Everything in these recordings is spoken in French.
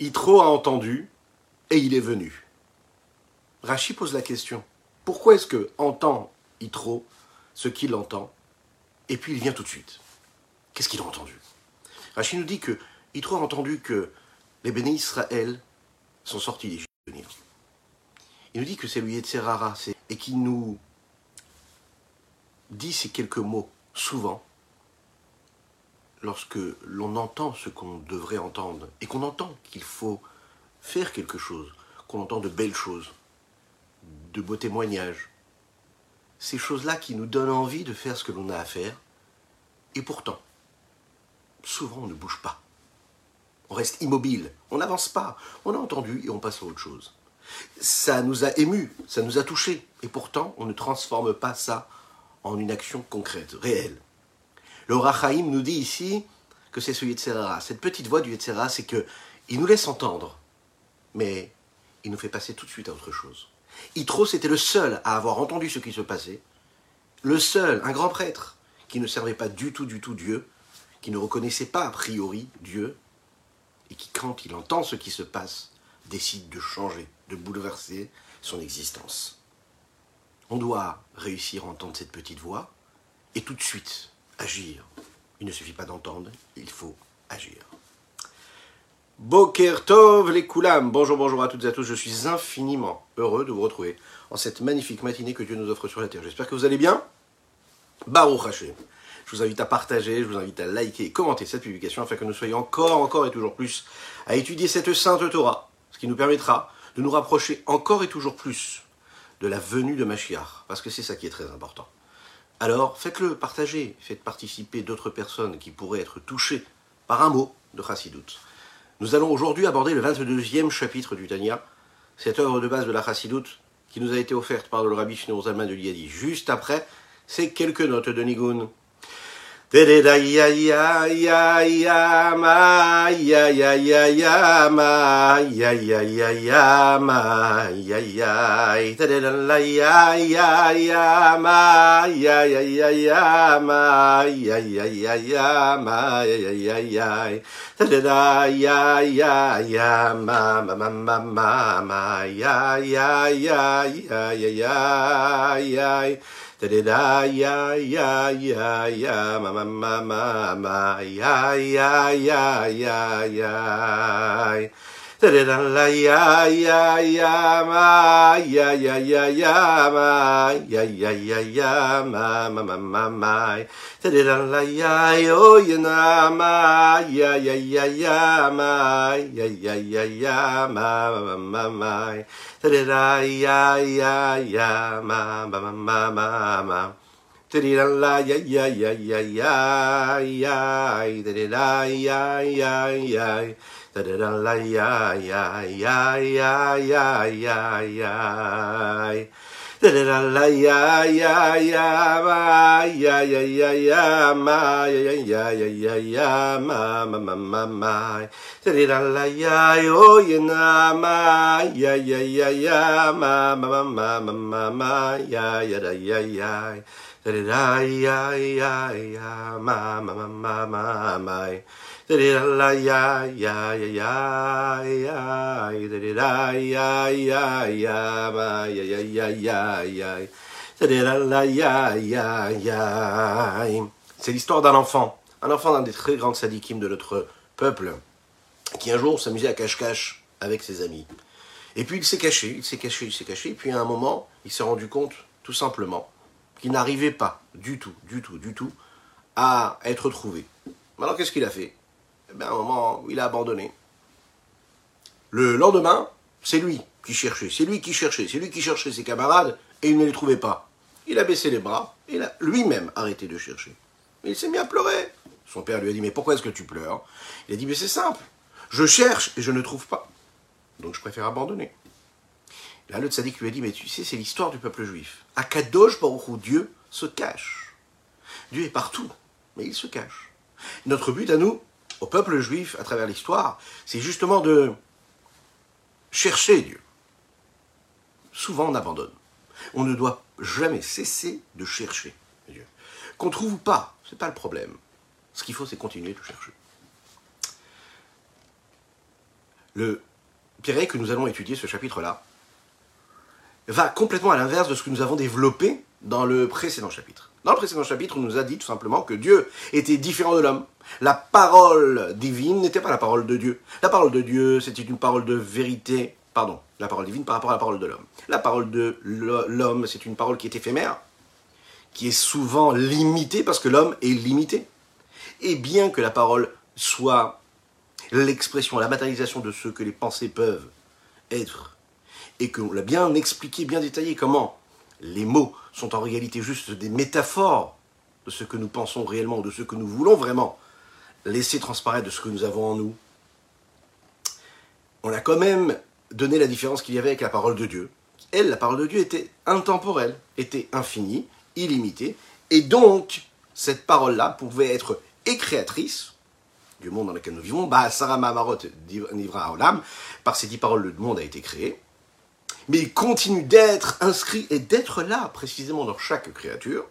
Yitro a entendu et il est venu. Rachi pose la question. Pourquoi est-ce que entend Yitro ce qu'il entend et puis il vient tout de suite? Qu'est-ce qu'il a entendu? Rachi nous dit que Yitro a entendu que les bénis Israël sont sortis d'Égypte. Il nous dit que c'est lui Yetzerara et qui nous dit ces quelques mots souvent lorsque l'on entend ce qu'on devrait entendre et qu'on entend qu'il faut faire quelque chose, qu'on entend de belles choses, de beaux témoignages, ces choses-là qui nous donnent envie de faire ce que l'on a à faire, et pourtant, souvent on ne bouge pas. On reste immobile, on n'avance pas, on a entendu et on passe à autre chose. Ça nous a émus, ça nous a touchés, et pourtant on ne transforme pas ça en une action concrète, réelle. Le Rachaim nous dit ici que c'est ce Yetzerara. Cette petite voix du Yetzerara, c'est que il nous laisse entendre, mais il nous fait passer tout de suite à autre chose. Yitro, c'était le seul à avoir entendu ce qui se passait, le seul, un grand prêtre, qui ne servait pas du tout, du tout Dieu, qui ne reconnaissait pas a priori Dieu, et qui, quand il entend ce qui se passe, décide de changer, de bouleverser son existence. On doit réussir à entendre cette petite voix, et tout de suite agir. Il ne suffit pas d'entendre, il faut agir. Boker Tov les Koulam. Bonjour, bonjour à toutes et à tous. Je suis infiniment heureux de vous retrouver en cette magnifique matinée que Dieu nous offre sur la terre. J'espère que vous allez bien. Baruch Hashem. Je vous invite à partager, je vous invite à liker et commenter cette publication afin que nous soyons encore, encore et toujours plus à étudier cette sainte Torah, ce qui nous permettra de nous rapprocher encore et toujours plus de la venue de Mashiach, parce que c'est ça qui est très important. Alors faites-le, partagez, faites participer d'autres personnes qui pourraient être touchées par un mot de Chassidoute. Nous allons aujourd'hui aborder le 22e chapitre du Tanya, cette œuvre de base de la Chassidoute qui nous a été offerte par le rabbi Shneor de Liadi. Juste après, c'est quelques notes de Nigun. Da ya ya ya ya ma ya ya ya ya ma ya ya ya ya ma ya ya da da la ya ya ya ma ya ya ya ya ma ya ya ya ya ma ya ya ya ya da da ya ya ya ma ma ma ma ma ma ya ya ya ya ya ya da da ya ya ya ya ma ma ma ma ma ya ya ya ya ya da da la ya ya ya ma ya ya ya ya ma ya ya ya ya ma ma ma ma ma da da la ya yo ya na ma ya ya ya ya ma ya ya ya ya ma ma ma ma da da da ya ya ya ma ma ma ma ma ma da da la ya ya ya ya ya ya da da ya ya ya da da da la ya ya ya ma ya ya ya ya ma ya ya ya ya ma ya ya ya ya ma ma ma ma ma ma ya ya ya ya da da da la ya ya ya ya ma ma ma ma ma ma ma ya ya da ya ya ya da da da la ya ya ya ma ma ma ma ma ma ma C'est l'histoire d'un enfant, un enfant d'un des très grands sadikim de notre peuple, qui un jour s'amusait à cache-cache avec ses amis. Et puis il s'est caché, il s'est caché, il s'est caché, et puis à un moment, il s'est rendu compte, tout simplement, qu'il n'arrivait pas du tout, du tout, du tout, à être trouvé. Alors qu'est-ce qu'il a fait? Eh bien, à un moment, il a abandonné. Le lendemain, c'est lui qui cherchait, c'est lui qui cherchait, c'est lui qui cherchait ses camarades, et il ne les trouvait pas. Il a baissé les bras, et il a lui-même arrêté de chercher. Il s'est mis à pleurer. Son père lui a dit, mais pourquoi est-ce que tu pleures? Il a dit, mais c'est simple, je cherche et je ne trouve pas. Donc je préfère abandonner. Là, le tzaddik lui a dit, mais tu sais, c'est l'histoire du peuple juif. À Kadosh Baruch Dieu se cache. Dieu est partout, mais il se cache. Notre but à nous, au peuple juif, à travers l'histoire, c'est justement de chercher Dieu. Souvent, on abandonne. On ne doit jamais cesser de chercher Dieu. Qu'on trouve ou pas, c'est pas le problème. Ce qu'il faut, c'est continuer de chercher. le Pirée que nous allons étudier, ce chapitre-là, va complètement à l'inverse de ce que nous avons développé dans le précédent chapitre. Dans le précédent chapitre, on nous a dit tout simplement que Dieu était différent de l'homme. La parole divine n'était pas la parole de Dieu. La parole de Dieu, c'était une parole de vérité, pardon, la parole divine par rapport à la parole de l'homme. La parole de l'homme, c'est une parole qui est éphémère, qui est souvent limitée parce que l'homme est limité. Et bien que la parole soit l'expression, la matérialisation de ce que les pensées peuvent être, et qu'on l'a bien expliqué, bien détaillé, comment les mots sont en réalité juste des métaphores de ce que nous pensons réellement, de ce que nous voulons vraiment laisser transparaître de ce que nous avons en nous, on a quand même donné la différence qu'il y avait avec la parole de Dieu. Elle, la parole de Dieu, était intemporelle, était infinie, illimitée, et donc cette parole-là pouvait être et créatrice du monde dans lequel nous vivons, bah, Sarah Mavarot Nivra Olam, par ces dix paroles, le monde a été créé, mais il continue d'être inscrit et d'être là précisément dans chaque créature,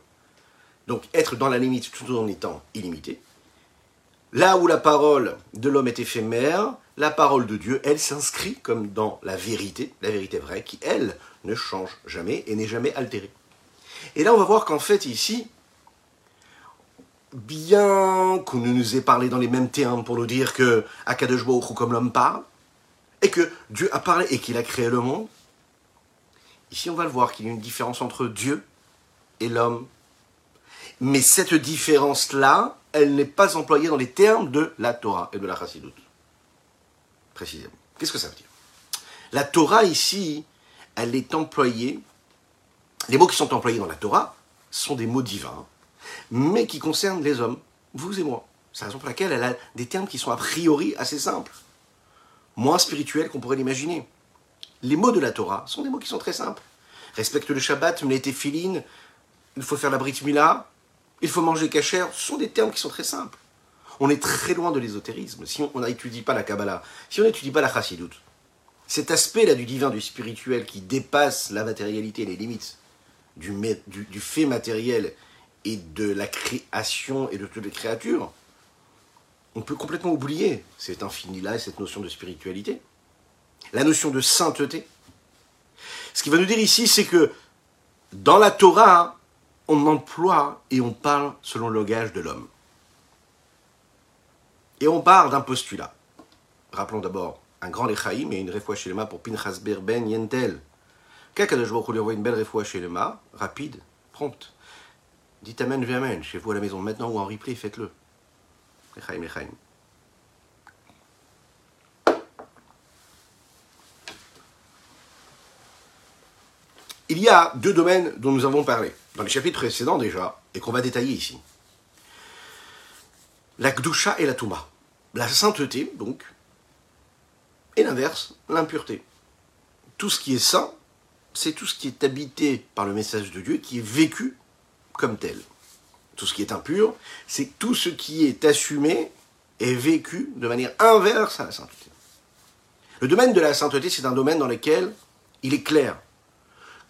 donc être dans la limite tout en étant illimité. Là où la parole de l'homme est éphémère, la parole de Dieu, elle s'inscrit comme dans la vérité, la vérité vraie, qui, elle, ne change jamais et n'est jamais altérée. Et là, on va voir qu'en fait, ici, bien qu'on nous ait parlé dans les mêmes termes pour nous dire que Akadosh Baruch comme l'homme parle, et que Dieu a parlé et qu'il a créé le monde, Ici, on va le voir qu'il y a une différence entre Dieu et l'homme. Mais cette différence-là, elle n'est pas employée dans les termes de la Torah et de la Chassidut. Précisément. Qu'est-ce que ça veut dire? La Torah ici, elle est employée, les mots qui sont employés dans la Torah sont des mots divins, mais qui concernent les hommes, vous et moi. C'est la raison pour laquelle elle a des termes qui sont a priori assez simples, moins spirituels qu'on pourrait l'imaginer. Les mots de la Torah sont des mots qui sont très simples. Respecte le Shabbat, les téphilines, il faut faire la Brit Mila, il faut manger kasher, ce sont des termes qui sont très simples. On est très loin de l'ésotérisme si on n'étudie pas la Kabbalah, si on n'étudie pas la Chassidut. Cet aspect-là du divin, du spirituel, qui dépasse la matérialité et les limites du, du fait matériel et de la création et de toutes les créatures, on peut complètement oublier cet infini-là et cette notion de spiritualité la notion de sainteté. Ce qu'il va nous dire ici, c'est que dans la Torah, on emploie et on parle selon le langage de l'homme. Et on part d'un postulat. Rappelons d'abord un grand lechaïm et une refoua shelema pour Pinchas Ben Yentel. Baruch lui envoie une belle shelema, rapide, prompte. Dites Amen, Amen, chez vous à la maison, maintenant ou en replay, faites-le. Lechaïm, lechaïm. Il y a deux domaines dont nous avons parlé, dans les chapitres précédents déjà, et qu'on va détailler ici. La Gdusha et la Touma. La sainteté, donc, et l'inverse, l'impureté. Tout ce qui est saint, c'est tout ce qui est habité par le message de Dieu, qui est vécu comme tel. Tout ce qui est impur, c'est tout ce qui est assumé et vécu de manière inverse à la sainteté. Le domaine de la sainteté, c'est un domaine dans lequel il est clair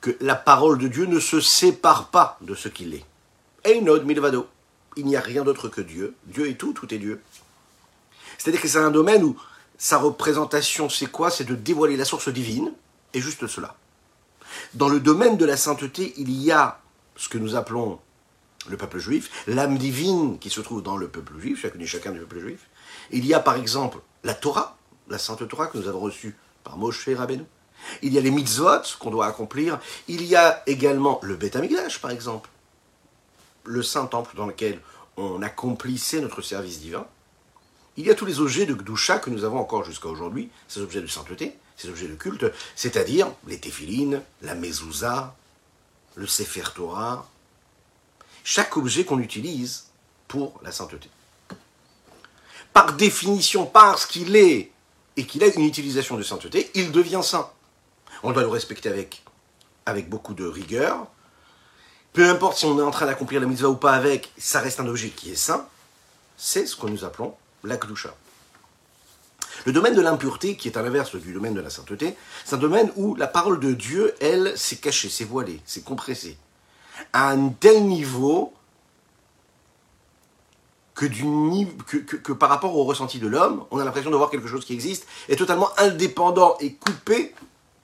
que la parole de Dieu ne se sépare pas de ce qu'il est. Einod milvado. Il n'y a rien d'autre que Dieu. Dieu est tout, tout est Dieu. C'est-à-dire que c'est un domaine où sa représentation, c'est quoi? C'est de dévoiler la source divine, et juste cela. Dans le domaine de la sainteté, il y a ce que nous appelons le peuple juif, l'âme divine qui se trouve dans le peuple juif, chacun et chacun du peuple juif. Il y a par exemple la Torah, la sainte Torah que nous avons reçue par Moshe Rabbeinu. Il y a les mitzvot qu'on doit accomplir. Il y a également le Beth par exemple. Le saint temple dans lequel on accomplissait notre service divin. Il y a tous les objets de Gdusha que nous avons encore jusqu'à aujourd'hui, ces objets de sainteté, ces objets de culte, c'est-à-dire les téphilines, la mezouza, le Sefer Torah, chaque objet qu'on utilise pour la sainteté. Par définition, parce qu'il est et qu'il a une utilisation de sainteté, il devient saint. On doit le respecter avec, beaucoup de rigueur. Peu importe si on est en train d'accomplir la mitzvah ou pas avec, ça reste un objet qui est saint. C'est ce que nous appelons la klusha. Le domaine de l'impureté, qui est à l'inverse du domaine de la sainteté, c'est un domaine où la parole de Dieu, elle, s'est cachée, s'est voilée, s'est compressée. À un tel niveau que, que, par rapport au ressenti de l'homme, on a l'impression de voir quelque chose qui existe, est totalement indépendant et coupé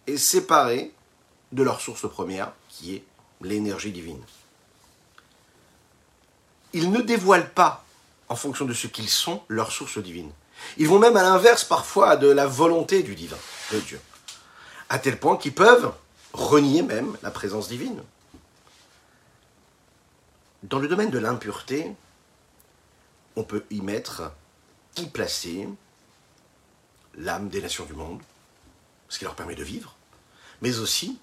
et séparé de leur source première, qui est l'énergie divine. Ils ne dévoilent pas, en fonction de ce qu'ils sont, leur source divine. Ils vont même à l'inverse parfois de la volonté du divin, de Dieu. À tel point qu'ils peuvent renier même la présence divine. Dans le domaine de l'impureté, on peut y mettre, y placer l'âme des nations du monde, ce qui leur permet de vivre, mais aussi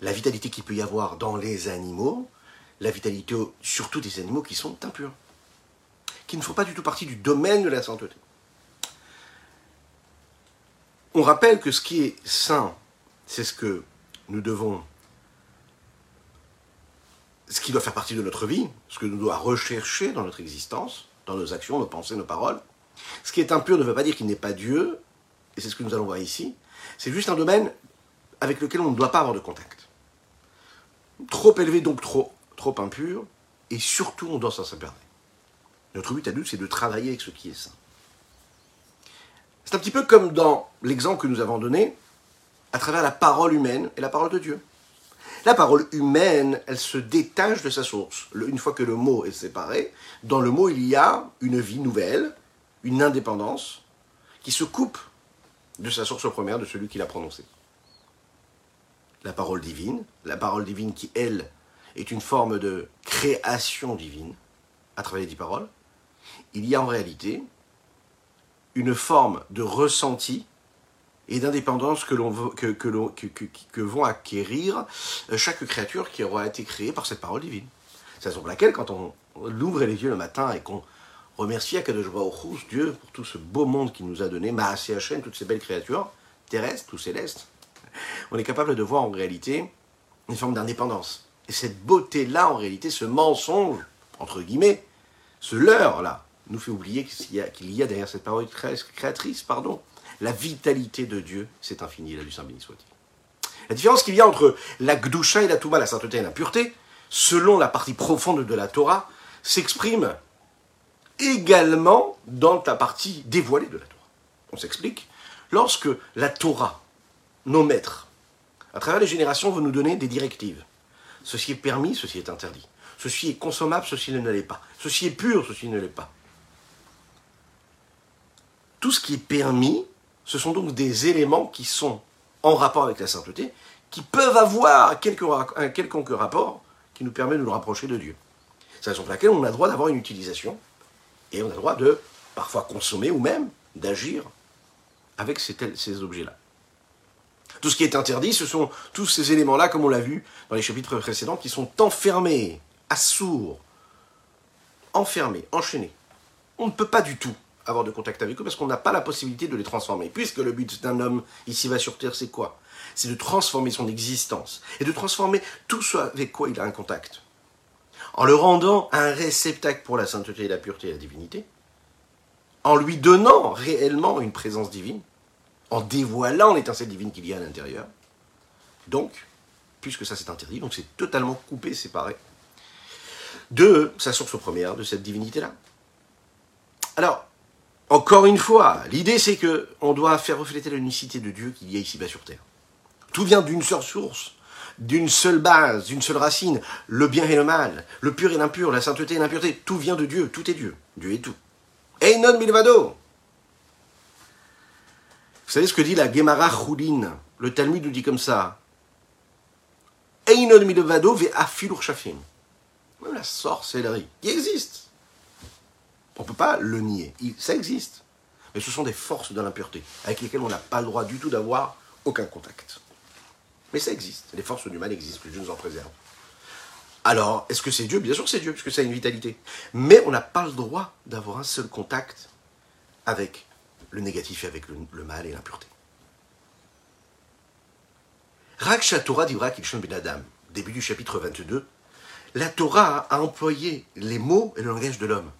la vitalité qu'il peut y avoir dans les animaux, la vitalité surtout des animaux qui sont impurs, qui ne font pas du tout partie du domaine de la sainteté. On rappelle que ce qui est saint, c'est ce que nous devons ce qui doit faire partie de notre vie, ce que nous doit rechercher dans notre existence, dans nos actions, nos pensées, nos paroles. Ce qui est impur ne veut pas dire qu'il n'est pas Dieu, et c'est ce que nous allons voir ici. C'est juste un domaine avec lequel on ne doit pas avoir de contact. Trop élevé, donc trop, trop impur, et surtout on doit s'en séparer. Notre but à nous, c'est de travailler avec ce qui est saint. C'est un petit peu comme dans l'exemple que nous avons donné, à travers la parole humaine et la parole de Dieu. La parole humaine, elle se détache de sa source. Une fois que le mot est séparé, dans le mot, il y a une vie nouvelle, une indépendance, qui se coupe de sa source première, de celui qui l'a prononcé. La parole divine, la parole divine qui, elle, est une forme de création divine, à travers les dix paroles, il y a en réalité une forme de ressenti et d'indépendance que, que, vont acquérir euh, chaque créature qui aura été créée par cette parole divine. C'est la raison pour laquelle, quand on ouvre les yeux le matin et qu'on remercie Akadosh Baruch Dieu, pour tout ce beau monde qu'il nous a donné, Maasé Hachem, toutes ces belles créatures, terrestres ou célestes, on est capable de voir en réalité une forme d'indépendance. Et cette beauté-là, en réalité, ce mensonge, entre guillemets, ce leurre-là, nous fait oublier qu'il y, a, derrière cette parole créatrice, pardon, la vitalité de Dieu, c'est infini, la du Saint béni soit-il. La différence qu'il y a entre la Gdusha et la Touma, la sainteté et la pureté, selon la partie profonde de la Torah, s'exprime également dans la partie dévoilée de la Torah. On s'explique. Lorsque la Torah, nos maîtres, à travers les générations, vont nous donner des directives. Ceci est permis, ceci est interdit. Ceci est consommable, ceci ne l'est pas. Ceci est pur, ceci ne l'est pas. Tout ce qui est permis ce sont donc des éléments qui sont en rapport avec la sainteté, qui peuvent avoir un quelconque rapport qui nous permet de nous rapprocher de Dieu. C'est la raison pour laquelle on a le droit d'avoir une utilisation et on a le droit de parfois consommer ou même d'agir avec ces, ces objets-là. Tout ce qui est interdit, ce sont tous ces éléments-là, comme on l'a vu dans les chapitres précédents, qui sont enfermés, assourds, enfermés, enchaînés. On ne peut pas du tout avoir de contact avec eux parce qu'on n'a pas la possibilité de les transformer. Puisque le but d'un homme ici va sur Terre, c'est quoi? C'est de transformer son existence et de transformer tout ce avec quoi il a un contact. En le rendant un réceptacle pour la sainteté, la pureté et la divinité, en lui donnant réellement une présence divine, en dévoilant l'étincelle divine qu'il y a à l'intérieur. Donc, puisque ça c'est interdit, donc c'est totalement coupé, séparé de sa source première, de cette divinité-là. Alors, encore une fois, l'idée c'est que on doit faire refléter l'unicité de Dieu qu'il y a ici-bas sur terre. Tout vient d'une seule source, d'une seule base, d'une seule racine. Le bien et le mal, le pur et l'impur, la sainteté et l'impureté, tout vient de Dieu, tout est Dieu. Dieu est tout. Einon milvado. Vous savez ce que dit la Gemara Choulin Le Talmud nous dit comme ça. Milvado ve afilur shafim. La sorcellerie qui existe. On ne peut pas le nier. Ça existe. Mais ce sont des forces de l'impureté avec lesquelles on n'a pas le droit du tout d'avoir aucun contact. Mais ça existe. Les forces du mal existent, que Dieu nous en préserve. Alors, est-ce que c'est Dieu? Bien sûr c'est Dieu, puisque ça a une vitalité. Mais on n'a pas le droit d'avoir un seul contact avec le négatif et avec le, mal et l'impureté. Rak Torah d'Ivra Ben Adam, début du chapitre 22, la Torah a employé les mots et le langage de l'homme.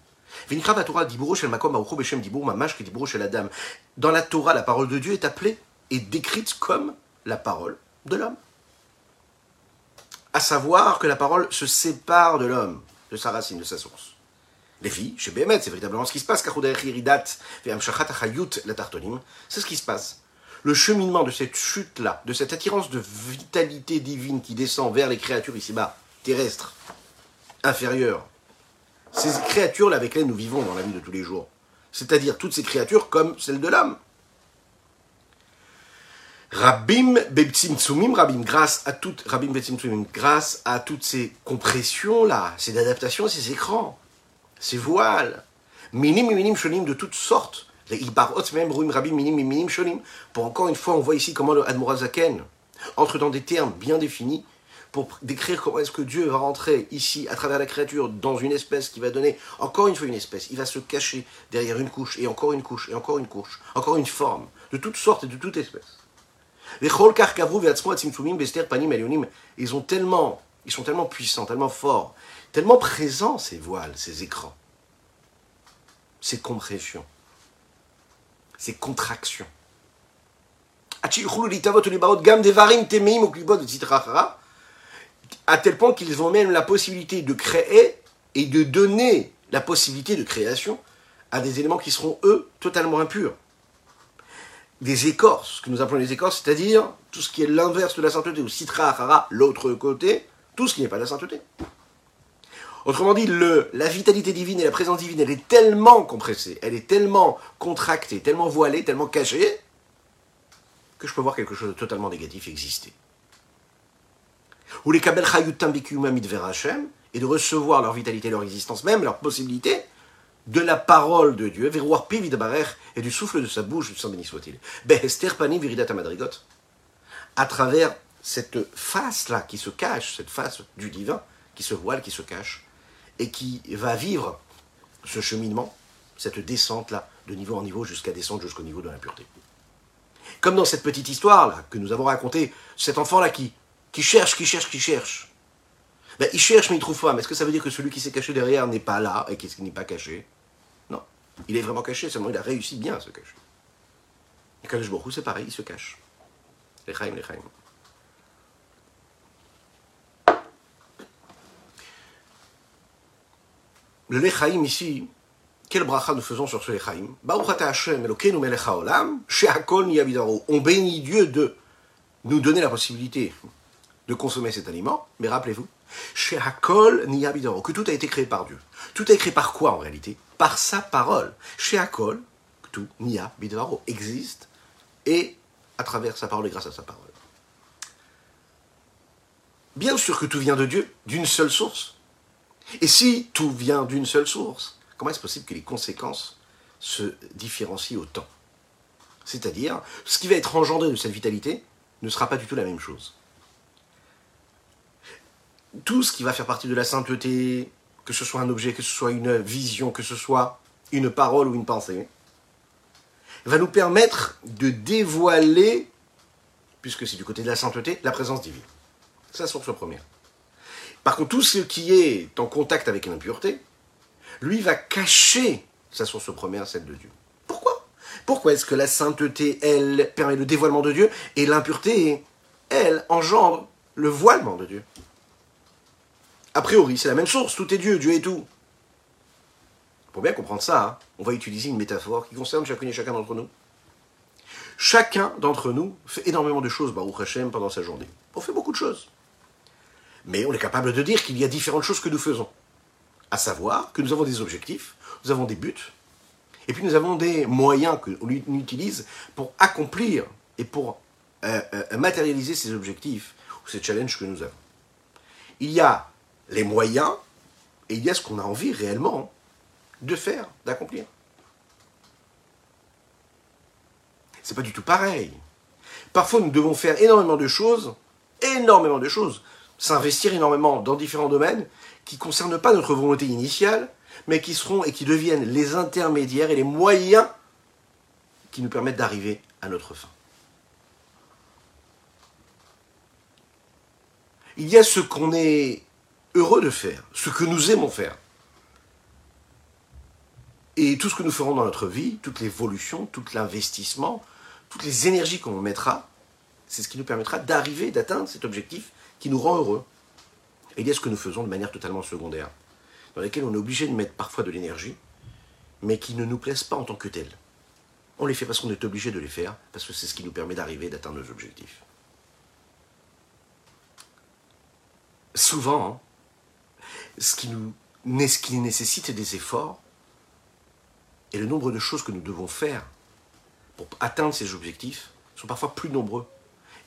Dans la Torah, la parole de Dieu est appelée et décrite comme la parole de l'homme. À savoir que la parole se sépare de l'homme, de sa racine, de sa source. Les filles, chez Bémet, c'est véritablement ce qui se passe. C'est ce qui se passe. Le cheminement de cette chute-là, de cette attirance de vitalité divine qui descend vers les créatures ici-bas, terrestres, inférieures, ces créatures-là avec lesquelles nous vivons dans la vie de tous les jours, c'est-à-dire toutes ces créatures comme celles de l'âme. Rabim Tsumim, Rabim, grâce à toutes, Rabim grâce à toutes ces compressions-là, ces adaptations, ces écrans, ces voiles, minim minim shonim de toutes sortes, les ibarot même ruim Rabim minim minim shonim, pour encore une fois, on voit ici comment le Admorazaken entre dans des termes bien définis pour décrire comment est-ce que Dieu va rentrer ici, à travers la créature, dans une espèce qui va donner encore une fois une espèce. Il va se cacher derrière une couche, et encore une couche, et encore une couche, encore une forme, de toutes sortes et de toutes espèces. Les ils ont tellement, ils sont tellement puissants, tellement forts, tellement présents ces voiles, ces écrans, ces compressions, ces contractions à tel point qu'ils ont même la possibilité de créer et de donner la possibilité de création à des éléments qui seront, eux, totalement impurs. Des écorces, ce que nous appelons les écorces, c'est-à-dire tout ce qui est l'inverse de la sainteté, ou citra l'autre côté, tout ce qui n'est pas la sainteté. Autrement dit, la vitalité divine et la présence divine, elle est tellement compressée, elle est tellement contractée, tellement voilée, tellement cachée, que je peux voir quelque chose de totalement négatif exister ou les Kabel Hashem, et de recevoir leur vitalité, leur existence même, leur possibilité, de la parole de Dieu, et du souffle de sa bouche, sang béni soit-il. À travers cette face-là qui se cache, cette face du divin, qui se voile, qui se cache, et qui va vivre ce cheminement, cette descente-là, de niveau en niveau, jusqu'à descendre jusqu'au niveau de l'impureté. Comme dans cette petite histoire-là que nous avons racontée, cet enfant-là qui qui cherche, qui cherche, qui cherche. Ben, il cherche mais il trouve pas. Mais est-ce que ça veut dire que celui qui s'est caché derrière n'est pas là et qu'il n'est pas caché? Non. Il est vraiment caché, seulement il a réussi bien à se cacher. Et je c'est pareil, il se cache. Les chaim, les chaim. Le lechaim ici, quel bracha nous faisons sur ce lechaim? On bénit Dieu de nous donner la possibilité de consommer cet aliment, mais rappelez-vous, Niyabidoro, que tout a été créé par Dieu. Tout a été créé par quoi en réalité? Par sa parole. Chez Hakol, tout Niyabidoro existe et à travers sa parole et grâce à sa parole. Bien sûr que tout vient de Dieu, d'une seule source. Et si tout vient d'une seule source, comment est-ce possible que les conséquences se différencient autant? C'est-à-dire, ce qui va être engendré de cette vitalité ne sera pas du tout la même chose tout ce qui va faire partie de la sainteté, que ce soit un objet, que ce soit une vision, que ce soit une parole ou une pensée, va nous permettre de dévoiler, puisque c'est du côté de la sainteté, la présence divine. C'est la source première. Par contre, tout ce qui est en contact avec l'impureté, lui va cacher sa source première, celle de Dieu. Pourquoi? Pourquoi est-ce que la sainteté, elle, permet le dévoilement de Dieu et l'impureté, elle, engendre le voilement de Dieu? A priori, c'est la même source, tout est Dieu, Dieu est tout. Pour bien comprendre ça, hein, on va utiliser une métaphore qui concerne chacune et chacun d'entre nous. Chacun d'entre nous fait énormément de choses, Baruch Hashem, pendant sa journée. On fait beaucoup de choses. Mais on est capable de dire qu'il y a différentes choses que nous faisons. À savoir que nous avons des objectifs, nous avons des buts, et puis nous avons des moyens que l'on utilise pour accomplir et pour euh, euh, matérialiser ces objectifs ou ces challenges que nous avons. Il y a les moyens et il y a ce qu'on a envie réellement de faire, d'accomplir. C'est pas du tout pareil. Parfois, nous devons faire énormément de choses, énormément de choses, s'investir énormément dans différents domaines qui ne concernent pas notre volonté initiale, mais qui seront et qui deviennent les intermédiaires et les moyens qui nous permettent d'arriver à notre fin. Il y a ce qu'on est heureux de faire, ce que nous aimons faire. Et tout ce que nous ferons dans notre vie, toute l'évolution, tout l'investissement, toutes les énergies qu'on mettra, c'est ce qui nous permettra d'arriver, d'atteindre cet objectif qui nous rend heureux. Et il y a ce que nous faisons de manière totalement secondaire. dans lesquelles on est obligé de mettre parfois de l'énergie, mais qui ne nous plaisent pas en tant que telles. On les fait parce qu'on est obligé de les faire, parce que c'est ce qui nous permet d'arriver, d'atteindre nos objectifs. Souvent, hein, ce, qui nous, ce qui nécessite des efforts et le nombre de choses que nous devons faire pour atteindre ces objectifs sont parfois plus nombreux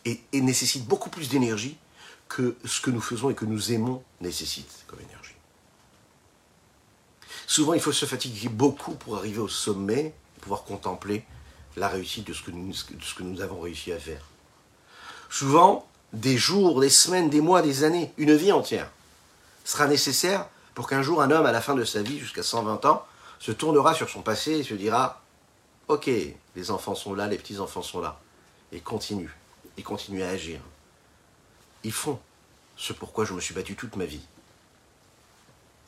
et, et nécessitent beaucoup plus d'énergie que ce que nous faisons et que nous aimons nécessite comme énergie. Souvent, il faut se fatiguer beaucoup pour arriver au sommet, et pouvoir contempler la réussite de ce, que nous, de ce que nous avons réussi à faire. Souvent, des jours, des semaines, des mois, des années, une vie entière sera nécessaire pour qu'un jour un homme, à la fin de sa vie, jusqu'à 120 ans, se tournera sur son passé et se dira Ok, les enfants sont là, les petits-enfants sont là. Et continue, et continue à agir. Ils font ce pourquoi je me suis battu toute ma vie.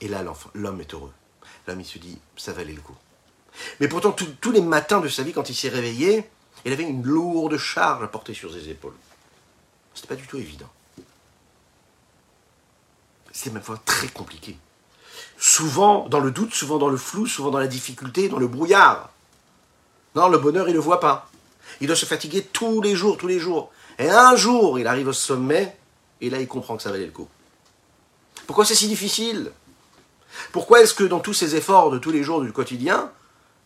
Et là, l'homme est heureux. L'homme, il se dit Ça valait le coup. Mais pourtant, tous les matins de sa vie, quand il s'est réveillé, il avait une lourde charge à porter sur ses épaules. C'était pas du tout évident. C'était même très compliqué. Souvent dans le doute, souvent dans le flou, souvent dans la difficulté, dans le brouillard. Non, le bonheur, il ne le voit pas. Il doit se fatiguer tous les jours, tous les jours. Et un jour, il arrive au sommet, et là, il comprend que ça valait le coup. Pourquoi c'est si difficile? Pourquoi est-ce que dans tous ces efforts de tous les jours du quotidien,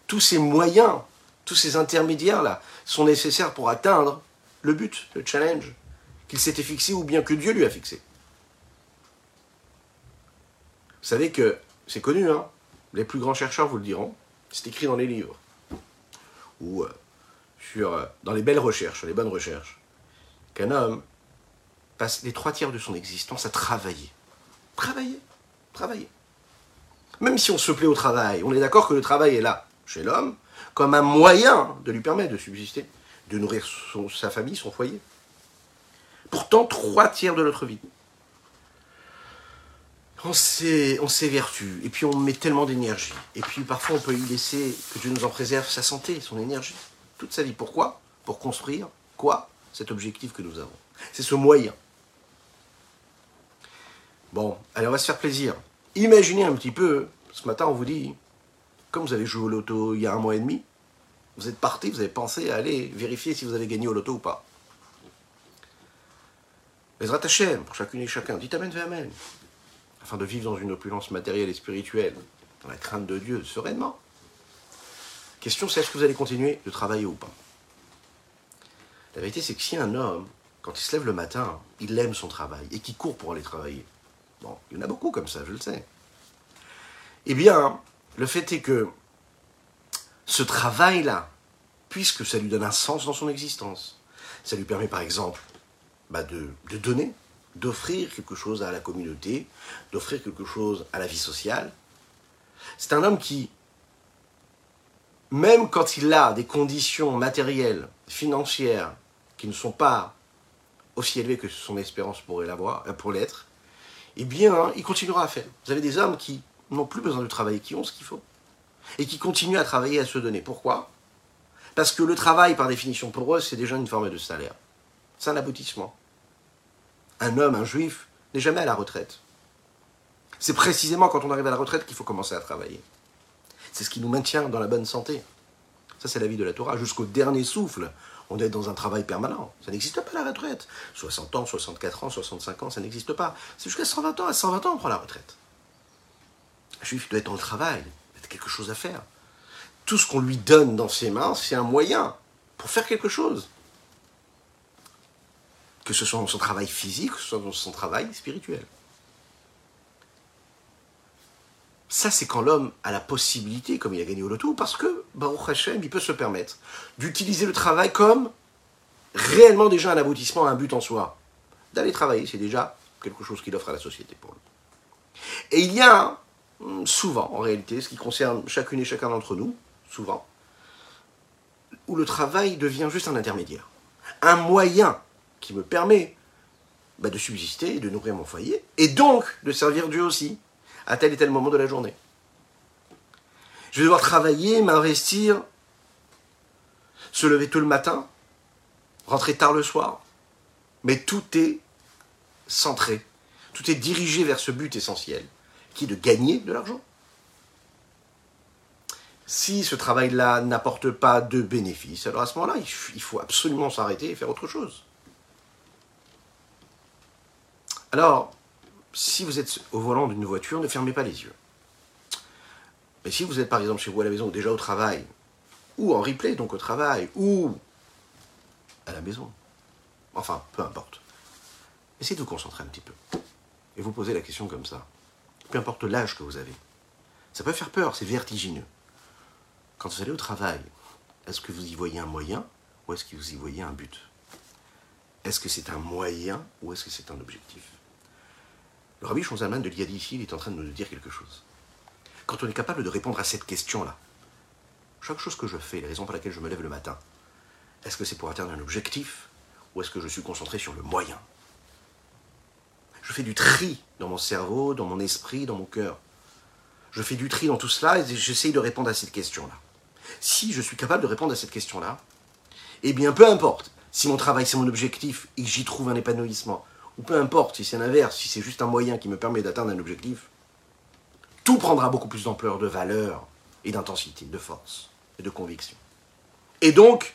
tous ces moyens, tous ces intermédiaires-là sont nécessaires pour atteindre le but, le challenge qu'il s'était fixé ou bien que Dieu lui a fixé? Vous savez que c'est connu, hein les plus grands chercheurs vous le diront, c'est écrit dans les livres, ou euh, sur, euh, dans les belles recherches, les bonnes recherches, qu'un homme passe les trois tiers de son existence à travailler. Travailler, travailler. Même si on se plaît au travail, on est d'accord que le travail est là chez l'homme comme un moyen de lui permettre de subsister, de nourrir sa famille, son foyer. Pourtant, trois tiers de notre vie. On s'évertue, et puis on met tellement d'énergie, et puis parfois on peut y laisser, que Dieu nous en préserve, sa santé, son énergie, toute sa vie. Pourquoi? Pour construire quoi? Cet objectif que nous avons. C'est ce moyen. Bon, allez, on va se faire plaisir. Imaginez un petit peu, ce matin on vous dit, comme vous avez joué au loto il y a un mois et demi, vous êtes parti, vous avez pensé à aller vérifier si vous avez gagné au loto ou pas. Les rattachés, pour chacune et chacun, dites Amen, Amen, afin de vivre dans une opulence matérielle et spirituelle, dans la crainte de Dieu, sereinement. Question, c'est est-ce que vous allez continuer de travailler ou pas? La vérité, c'est que si un homme, quand il se lève le matin, il aime son travail et qu'il court pour aller travailler, bon, il y en a beaucoup comme ça, je le sais, eh bien, le fait est que ce travail-là, puisque ça lui donne un sens dans son existence, ça lui permet par exemple bah, de, donner, d'offrir quelque chose à la communauté, d'offrir quelque chose à la vie sociale. C'est un homme qui, même quand il a des conditions matérielles, financières, qui ne sont pas aussi élevées que son espérance pourrait l'avoir, euh, pour l'être, eh bien, il continuera à faire. Vous avez des hommes qui n'ont plus besoin de travailler, qui ont ce qu'il faut. Et qui continuent à travailler, à se donner. Pourquoi? Parce que le travail, par définition, pour eux, c'est déjà une forme de salaire. C'est un aboutissement. Un homme, un juif, n'est jamais à la retraite. C'est précisément quand on arrive à la retraite qu'il faut commencer à travailler. C'est ce qui nous maintient dans la bonne santé. Ça, c'est la vie de la Torah. Jusqu'au dernier souffle, on est dans un travail permanent. Ça n'existe pas la retraite. 60 ans, 64 ans, 65 ans, ça n'existe pas. C'est jusqu'à 120 ans. À 120 ans, on prend la retraite. Un juif doit être dans le travail, il a quelque chose à faire. Tout ce qu'on lui donne dans ses mains, c'est un moyen pour faire quelque chose. Que ce soit dans son travail physique, que soit dans son travail spirituel. Ça, c'est quand l'homme a la possibilité, comme il a gagné au loto, parce que Baruch Hashem, il peut se permettre d'utiliser le travail comme réellement déjà un aboutissement, un but en soi. D'aller travailler, c'est déjà quelque chose qu'il offre à la société pour lui. Et il y a Hmm, souvent en réalité, ce qui concerne chacune et chacun d'entre nous, souvent, où le travail devient juste un intermédiaire, un moyen qui me permet bah, de subsister de nourrir mon foyer, et donc de servir Dieu aussi, à tel et tel moment de la journée. Je vais devoir travailler, m'investir, se lever tôt le matin, rentrer tard le soir, mais tout est centré, tout est dirigé vers ce but essentiel, qui est de gagner de l'argent. Si ce travail-là n'apporte pas de bénéfices, alors à ce moment-là, il faut absolument s'arrêter et faire autre chose. Alors, si vous êtes au volant d'une voiture, ne fermez pas les yeux. Mais si vous êtes par exemple chez vous à la maison déjà au travail, ou en replay, donc au travail, ou à la maison, enfin, peu importe, essayez de vous concentrer un petit peu. Et vous posez la question comme ça. Peu importe l'âge que vous avez. Ça peut faire peur, c'est vertigineux. Quand vous allez au travail, est-ce que vous y voyez un moyen ou est-ce que vous y voyez un but? Est-ce que c'est un moyen ou est-ce que c'est un objectif? Le rabbi Shonzalman de il est en train de nous dire quelque chose. Quand on est capable de répondre à cette question-là, chaque chose que je fais, les raisons pour lesquelles je me lève le matin, est-ce que c'est pour atteindre un objectif ou est-ce que je suis concentré sur le moyen? Je fais du tri dans mon cerveau, dans mon esprit, dans mon cœur. Je fais du tri dans tout cela et j'essaye de répondre à cette question-là. Si je suis capable de répondre à cette question-là, eh bien, peu importe si mon travail c'est mon objectif et j'y trouve un épanouissement, ou peu importe si c'est l'inverse, si c'est juste un moyen qui me permet d'atteindre un objectif, tout prendra beaucoup plus d'ampleur, de valeur et d'intensité, de force et de conviction. Et donc,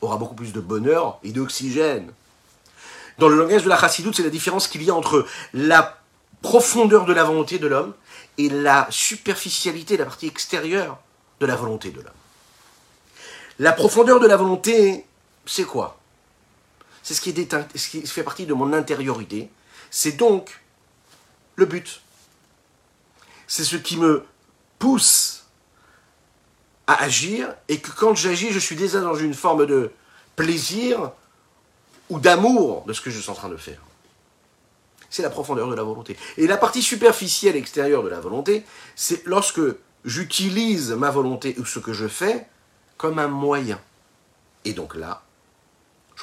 aura beaucoup plus de bonheur et d'oxygène. Dans le langage de la chassidoute, c'est la différence qu'il y a entre la profondeur de la volonté de l'homme et la superficialité, la partie extérieure de la volonté de l'homme. La profondeur de la volonté, c'est quoi? C'est ce, ce qui fait partie de mon intériorité. C'est donc le but. C'est ce qui me pousse à agir et que quand j'agis, je suis déjà dans une forme de plaisir ou d'amour de ce que je suis en train de faire. C'est la profondeur de la volonté. Et la partie superficielle extérieure de la volonté, c'est lorsque j'utilise ma volonté ou ce que je fais comme un moyen. Et donc là,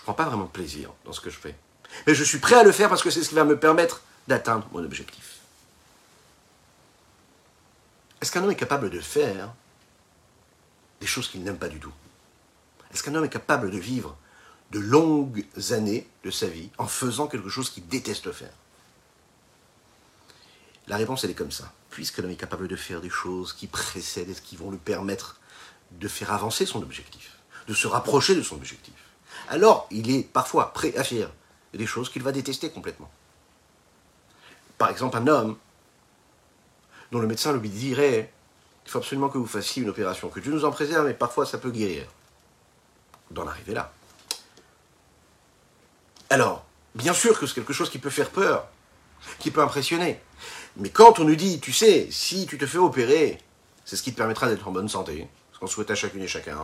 prends pas vraiment plaisir dans ce que je fais. Mais je suis prêt à le faire parce que c'est ce qui va me permettre d'atteindre mon objectif. Est-ce qu'un homme est capable de faire des choses qu'il n'aime pas du tout? Est-ce qu'un homme est capable de vivre de longues années de sa vie en faisant quelque chose qu'il déteste faire? La réponse, elle est comme ça. Puisque l'homme est capable de faire des choses qui précèdent et qui vont lui permettre de faire avancer son objectif, de se rapprocher de son objectif, alors il est parfois prêt à faire des choses qu'il va détester complètement. Par exemple, un homme dont le médecin lui dirait il faut absolument que vous fassiez une opération, que Dieu nous en préserve, mais parfois ça peut guérir. D'en arriver là. Alors, bien sûr que c'est quelque chose qui peut faire peur, qui peut impressionner. Mais quand on nous dit, tu sais, si tu te fais opérer, c'est ce qui te permettra d'être en bonne santé, ce qu'on souhaite à chacune et chacun.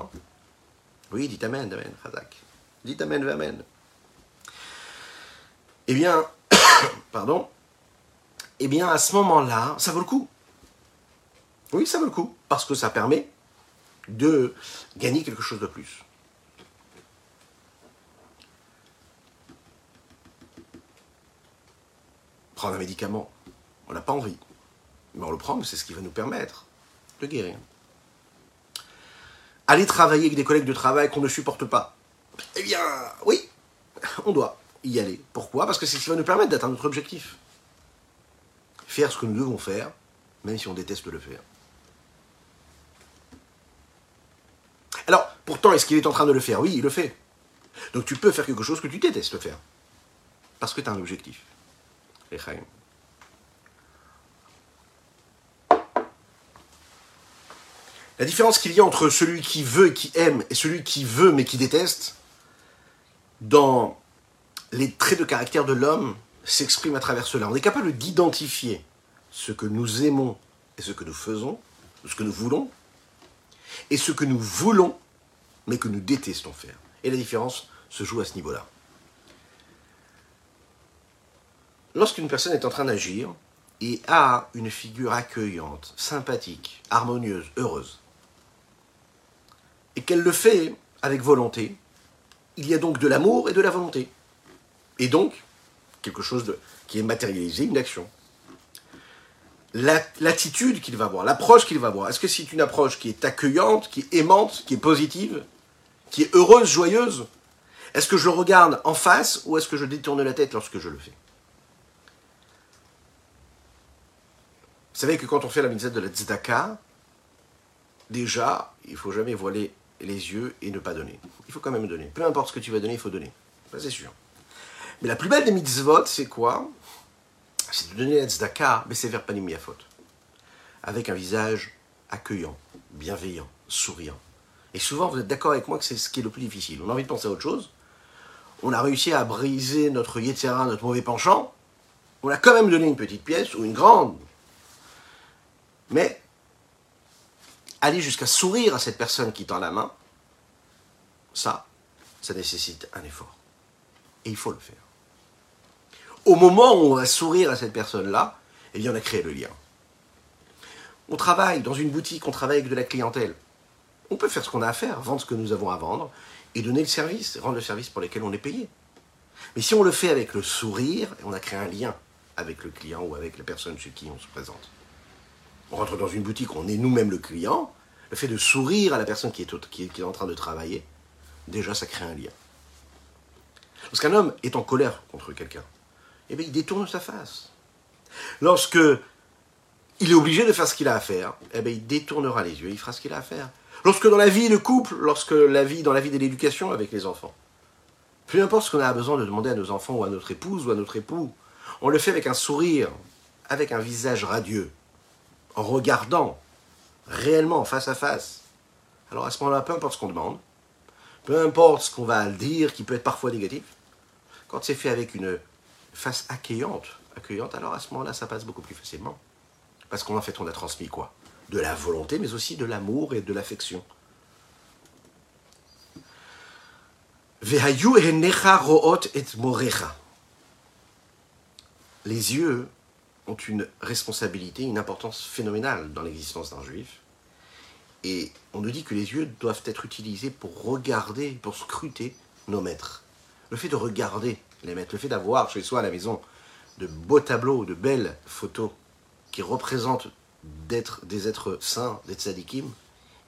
Oui, dites Amen, Amen, Razak. Dites Amen, Amen. Eh bien, pardon, eh bien à ce moment-là, ça vaut le coup. Oui, ça vaut le coup, parce que ça permet de gagner quelque chose de plus. Prendre un médicament, on n'a pas envie. Mais on le prend, c'est ce qui va nous permettre de guérir. Aller travailler avec des collègues de travail qu'on ne supporte pas. Eh bien, oui, on doit y aller. Pourquoi? Parce que c'est ce qui va nous permettre d'atteindre notre objectif. Faire ce que nous devons faire, même si on déteste le faire. Alors, pourtant, est-ce qu'il est en train de le faire? Oui, il le fait. Donc tu peux faire quelque chose que tu détestes faire. Parce que tu as un objectif. La différence qu'il y a entre celui qui veut et qui aime et celui qui veut mais qui déteste, dans les traits de caractère de l'homme, s'exprime à travers cela. On est capable d'identifier ce que nous aimons et ce que nous faisons, ce que nous voulons, et ce que nous voulons, mais que nous détestons faire. Et la différence se joue à ce niveau-là. Lorsqu'une personne est en train d'agir et a une figure accueillante, sympathique, harmonieuse, heureuse, et qu'elle le fait avec volonté, il y a donc de l'amour et de la volonté. Et donc, quelque chose qui est matérialisé, une action l'attitude qu'il va avoir, l'approche qu'il va avoir. Est-ce que c'est une approche qui est accueillante, qui est aimante, qui est positive, qui est heureuse, joyeuse? Est-ce que je regarde en face ou est-ce que je détourne la tête lorsque je le fais? Savez que quand on fait la mitzvah de la tzedaka, déjà, il faut jamais voiler les yeux et ne pas donner. Il faut quand même donner. Peu importe ce que tu vas donner, il faut donner. Ça, c'est sûr. Mais la plus belle des mitzvot, c'est quoi? C'est de donner la tzedaka, mais c'est vers panim faute. Avec un visage accueillant, bienveillant, souriant. Et souvent, vous êtes d'accord avec moi que c'est ce qui est le plus difficile. On a envie de penser à autre chose. On a réussi à briser notre yetzera, notre mauvais penchant. On a quand même donné une petite pièce ou une grande. Mais aller jusqu'à sourire à cette personne qui tend la main, ça, ça nécessite un effort. Et il faut le faire. Au moment où on va sourire à cette personne-là, eh bien, on a créé le lien. On travaille dans une boutique, on travaille avec de la clientèle. On peut faire ce qu'on a à faire, vendre ce que nous avons à vendre, et donner le service, rendre le service pour lequel on est payé. Mais si on le fait avec le sourire, on a créé un lien avec le client ou avec la personne chez qui on se présente. Rentre dans une boutique, on est nous-mêmes le client, le fait de sourire à la personne qui est, en train de travailler, déjà ça crée un lien. Lorsqu'un homme est en colère contre quelqu'un, eh bien, il détourne sa face. Lorsque il est obligé de faire ce qu'il a à faire, eh il détournera les yeux, il fera ce qu'il a à faire. Lorsque dans la vie de couple, lorsque la vie, dans la vie de l'éducation avec les enfants, peu importe ce qu'on a besoin de demander à nos enfants ou à notre épouse ou à notre époux, on le fait avec un sourire, avec un visage radieux, en regardant réellement face à face. Alors à ce moment-là, peu importe ce qu'on demande, peu importe ce qu'on va dire, qui peut être parfois négatif, quand c'est fait avec une face accueillante, accueillante, alors à ce moment-là, ça passe beaucoup plus facilement. Parce qu'en fait, on a transmis quoi? De la volonté, mais aussi de l'amour et de l'affection. Les yeux ont une responsabilité, une importance phénoménale dans l'existence d'un juif. Et on nous dit que les yeux doivent être utilisés pour regarder, pour scruter nos maîtres. Le fait de regarder les maîtres, le fait d'avoir chez soi à la maison de beaux tableaux, de belles photos qui représentent d'être des êtres saints, des tzadikim,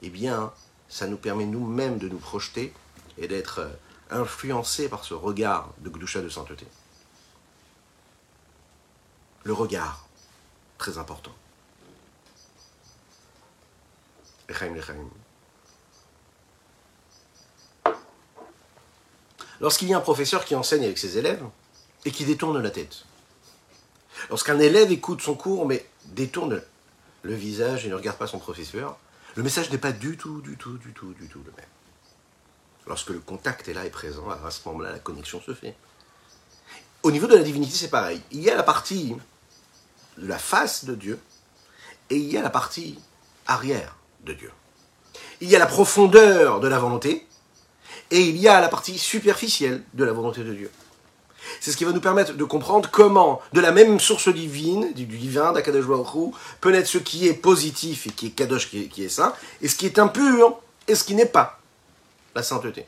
eh bien, ça nous permet nous-mêmes de nous projeter et d'être euh, influencés par ce regard de Gdusha de sainteté. Le regard, très important. Lorsqu'il y a un professeur qui enseigne avec ses élèves et qui détourne la tête, lorsqu'un élève écoute son cours mais détourne le visage et ne regarde pas son professeur, le message n'est pas du tout, du tout, du tout, du tout le même. Lorsque le contact est là et présent, à ce moment-là, la connexion se fait. Au niveau de la divinité, c'est pareil. Il y a la partie de la face de Dieu et il y a la partie arrière de Dieu. Il y a la profondeur de la volonté et il y a la partie superficielle de la volonté de Dieu. C'est ce qui va nous permettre de comprendre comment, de la même source divine, du divin, d'Akadosh Baruch peut naître ce qui est positif et qui est Kadosh, qui est, qui est saint, et ce qui est impur et ce qui n'est pas la sainteté.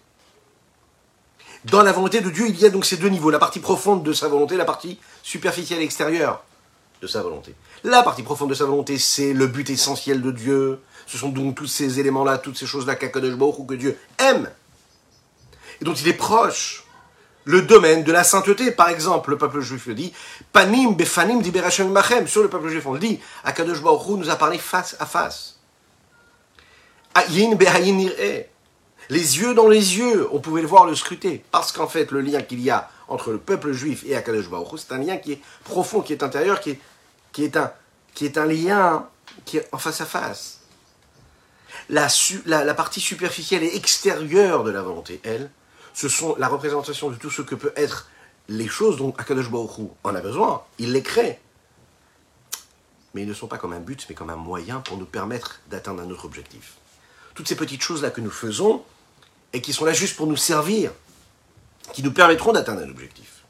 Dans la volonté de Dieu, il y a donc ces deux niveaux, la partie profonde de sa volonté, la partie superficielle extérieure sa volonté. La partie profonde de sa volonté, c'est le but essentiel de Dieu. Ce sont donc tous ces éléments-là, toutes ces choses-là qu'Akadosh ou que Dieu aime et dont il est proche. Le domaine de la sainteté, par exemple, le peuple juif le dit, Panim befanim diberachem machem, sur le peuple juif on le dit, Akadosh Baruch nous a parlé face à face. Ayin behayin les yeux dans les yeux, on pouvait le voir, le scruter, parce qu'en fait, le lien qu'il y a entre le peuple juif et Akadosh Baruch c'est un lien qui est profond, qui est intérieur, qui est, qui est, un, qui est un lien qui est en face à face. La, la, la partie superficielle et extérieure de la volonté, elle, ce sont la représentation de tout ce que peut être les choses dont Akadosh Baruch en a besoin. Il les crée. Mais ils ne sont pas comme un but, mais comme un moyen pour nous permettre d'atteindre un autre objectif. Toutes ces petites choses-là que nous faisons, et qui sont là juste pour nous servir, qui nous permettront d'atteindre un objectif.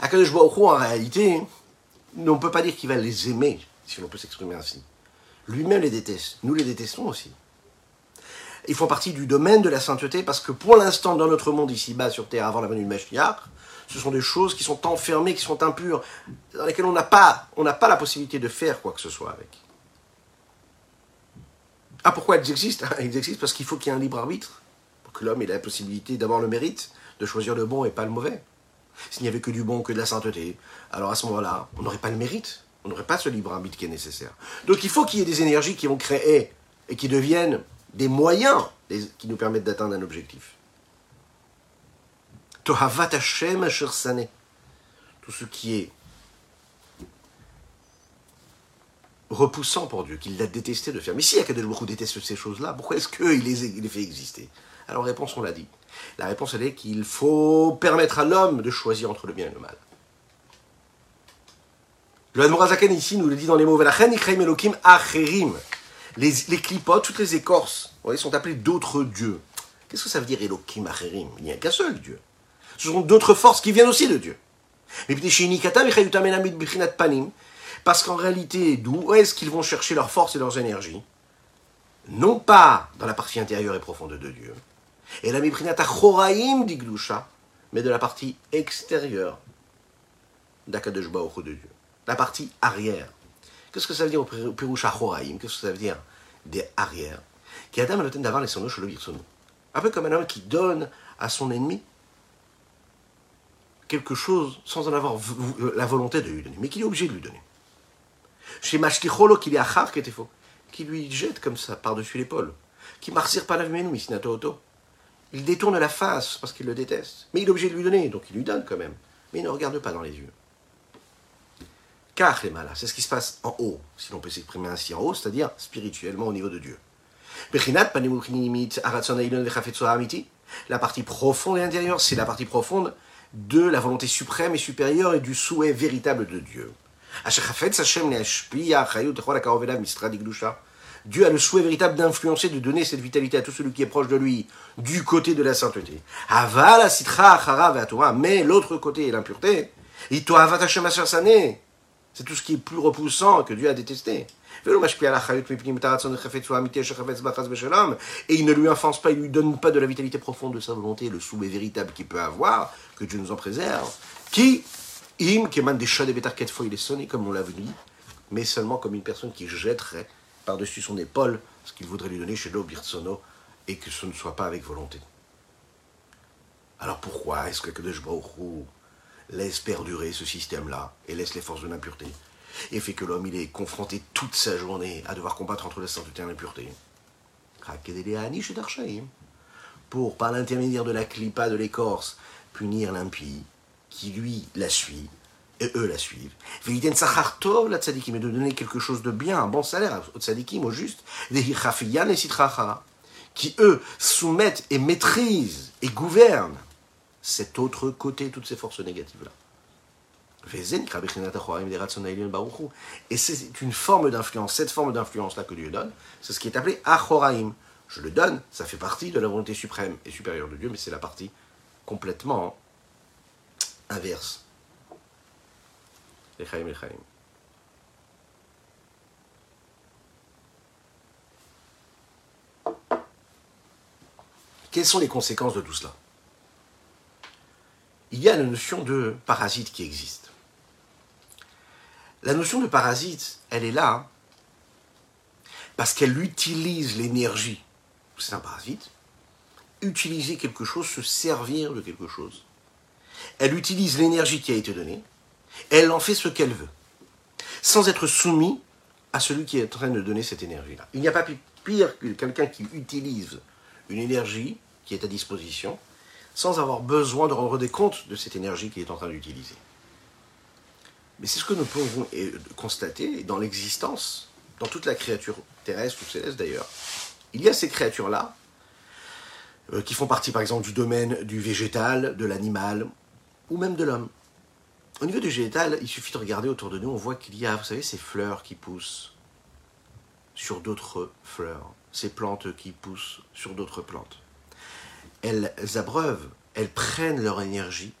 Akadosh Baruch en réalité, on ne peut pas dire qu'il va les aimer, si l'on peut s'exprimer ainsi. Lui-même les déteste. Nous les détestons aussi. Ils font partie du domaine de la sainteté parce que pour l'instant, dans notre monde ici-bas sur Terre, avant la venue de Mashiach, ce sont des choses qui sont enfermées, qui sont impures, dans lesquelles on n'a pas, on pas la possibilité de faire quoi que ce soit avec. Ah, pourquoi elles existent? Elles existent parce qu'il faut qu'il y ait un libre arbitre que l'homme ait la possibilité d'avoir le mérite de choisir le bon et pas le mauvais. S'il n'y avait que du bon, que de la sainteté, alors à ce moment-là, on n'aurait pas le mérite On n'aurait pas ce libre arbitre qui est nécessaire. Donc il faut qu'il y ait des énergies qui vont créer et qui deviennent des moyens qui nous permettent d'atteindre un objectif. Tohavat Hashem Tout ce qui est repoussant pour Dieu, qu'il l'a détesté de faire. Mais si Akadosh Baruch déteste ces choses-là, pourquoi est-ce qu'il les fait exister? Alors réponse, on l'a dit. La réponse, elle est qu'il faut permettre à l'homme de choisir entre le bien et le mal. Le Hanmurazaken ici nous le dit dans les mots Acherim. Les, les toutes les écorces, voyez, sont appelées d'autres dieux. Qu'est-ce que ça veut dire Elokim Acherim? Il n'y a qu'un seul Dieu. Ce sont d'autres forces qui viennent aussi de Dieu. Parce qu'en réalité, d'où est-ce qu'ils vont chercher leurs forces et leurs énergies? Non pas dans la partie intérieure et profonde de Dieu, et la miprinata choraim diglusha, mais de la partie extérieure d'Akadosh de Dieu, la partie arrière. Qu'est-ce que ça veut dire au Pirusha choraim Qu'est-ce que ça veut dire des arrières? Qui Adam le d'avoir les le Un peu comme un homme qui donne à son ennemi quelque chose sans en avoir la volonté de lui donner, mais qu'il est obligé de lui donner. Chez Mashkicholo, qu'il est achar, qui était faux, qui lui jette comme ça par-dessus l'épaule, qui marsir pas la auto. Il détourne la face parce qu'il le déteste, mais il est obligé de lui donner, donc il lui donne quand même, mais il ne regarde pas dans les yeux. Car c'est ce qui se passe en haut, si l'on peut s'exprimer ainsi en haut, c'est-à-dire spirituellement au niveau de Dieu. La partie profonde et intérieure, c'est la partie profonde de la volonté suprême et supérieure et du souhait véritable de Dieu. Dieu a le souhait véritable d'influencer, de donner cette vitalité à tout celui qui est proche de lui, du côté de la sainteté. Mais l'autre côté, l'impureté, c'est tout ce qui est plus repoussant que Dieu a détesté. Et il ne lui influence pas, il ne lui donne pas de la vitalité profonde de sa volonté, le souhait véritable qu'il peut avoir, que Dieu nous en préserve, qui? Im, qui émane des chats des est comme on l'a vu, mais seulement comme une personne qui jetterait par-dessus son épaule ce qu'il voudrait lui donner chez l'Obirtsono et que ce ne soit pas avec volonté. Alors pourquoi est-ce que Kadosh laisse perdurer ce système-là et laisse les forces de l'impureté et fait que l'homme il est confronté toute sa journée à devoir combattre entre la sainteté et l'impureté pour, par l'intermédiaire de la clipa de l'écorce, punir l'impie, qui lui la suit, et eux la suivent. la tzadikim, et de donner quelque chose de bien, un bon salaire aux tzadikim, au juste, qui eux soumettent et maîtrisent et gouvernent cet autre côté, toutes ces forces négatives-là. Et c'est une forme d'influence, cette forme d'influence-là que Dieu donne, c'est ce qui est appelé Achoraim. Je le donne, ça fait partie de la volonté suprême et supérieure de Dieu, mais c'est la partie complètement inverse. Quelles sont les conséquences de tout cela? Il y a la notion de parasite qui existe. La notion de parasite, elle est là parce qu'elle utilise l'énergie. C'est un parasite. Utiliser quelque chose, se servir de quelque chose. Elle utilise l'énergie qui a été donnée. Elle en fait ce qu'elle veut. Sans être soumis à celui qui est en train de donner cette énergie-là. Il n'y a pas pire que quelqu'un qui utilise une énergie qui est à disposition sans avoir besoin de rendre des comptes de cette énergie qu'il est en train d'utiliser. Mais c'est ce que nous pouvons constater dans l'existence, dans toute la créature terrestre ou céleste d'ailleurs. Il y a ces créatures-là, euh, qui font partie par exemple du domaine du végétal, de l'animal, ou même de l'homme. Au niveau du végétal, il suffit de regarder autour de nous, on voit qu'il y a, vous savez, ces fleurs qui poussent sur d'autres fleurs, ces plantes qui poussent sur d'autres plantes. Elles abreuvent, elles prennent leur énergie,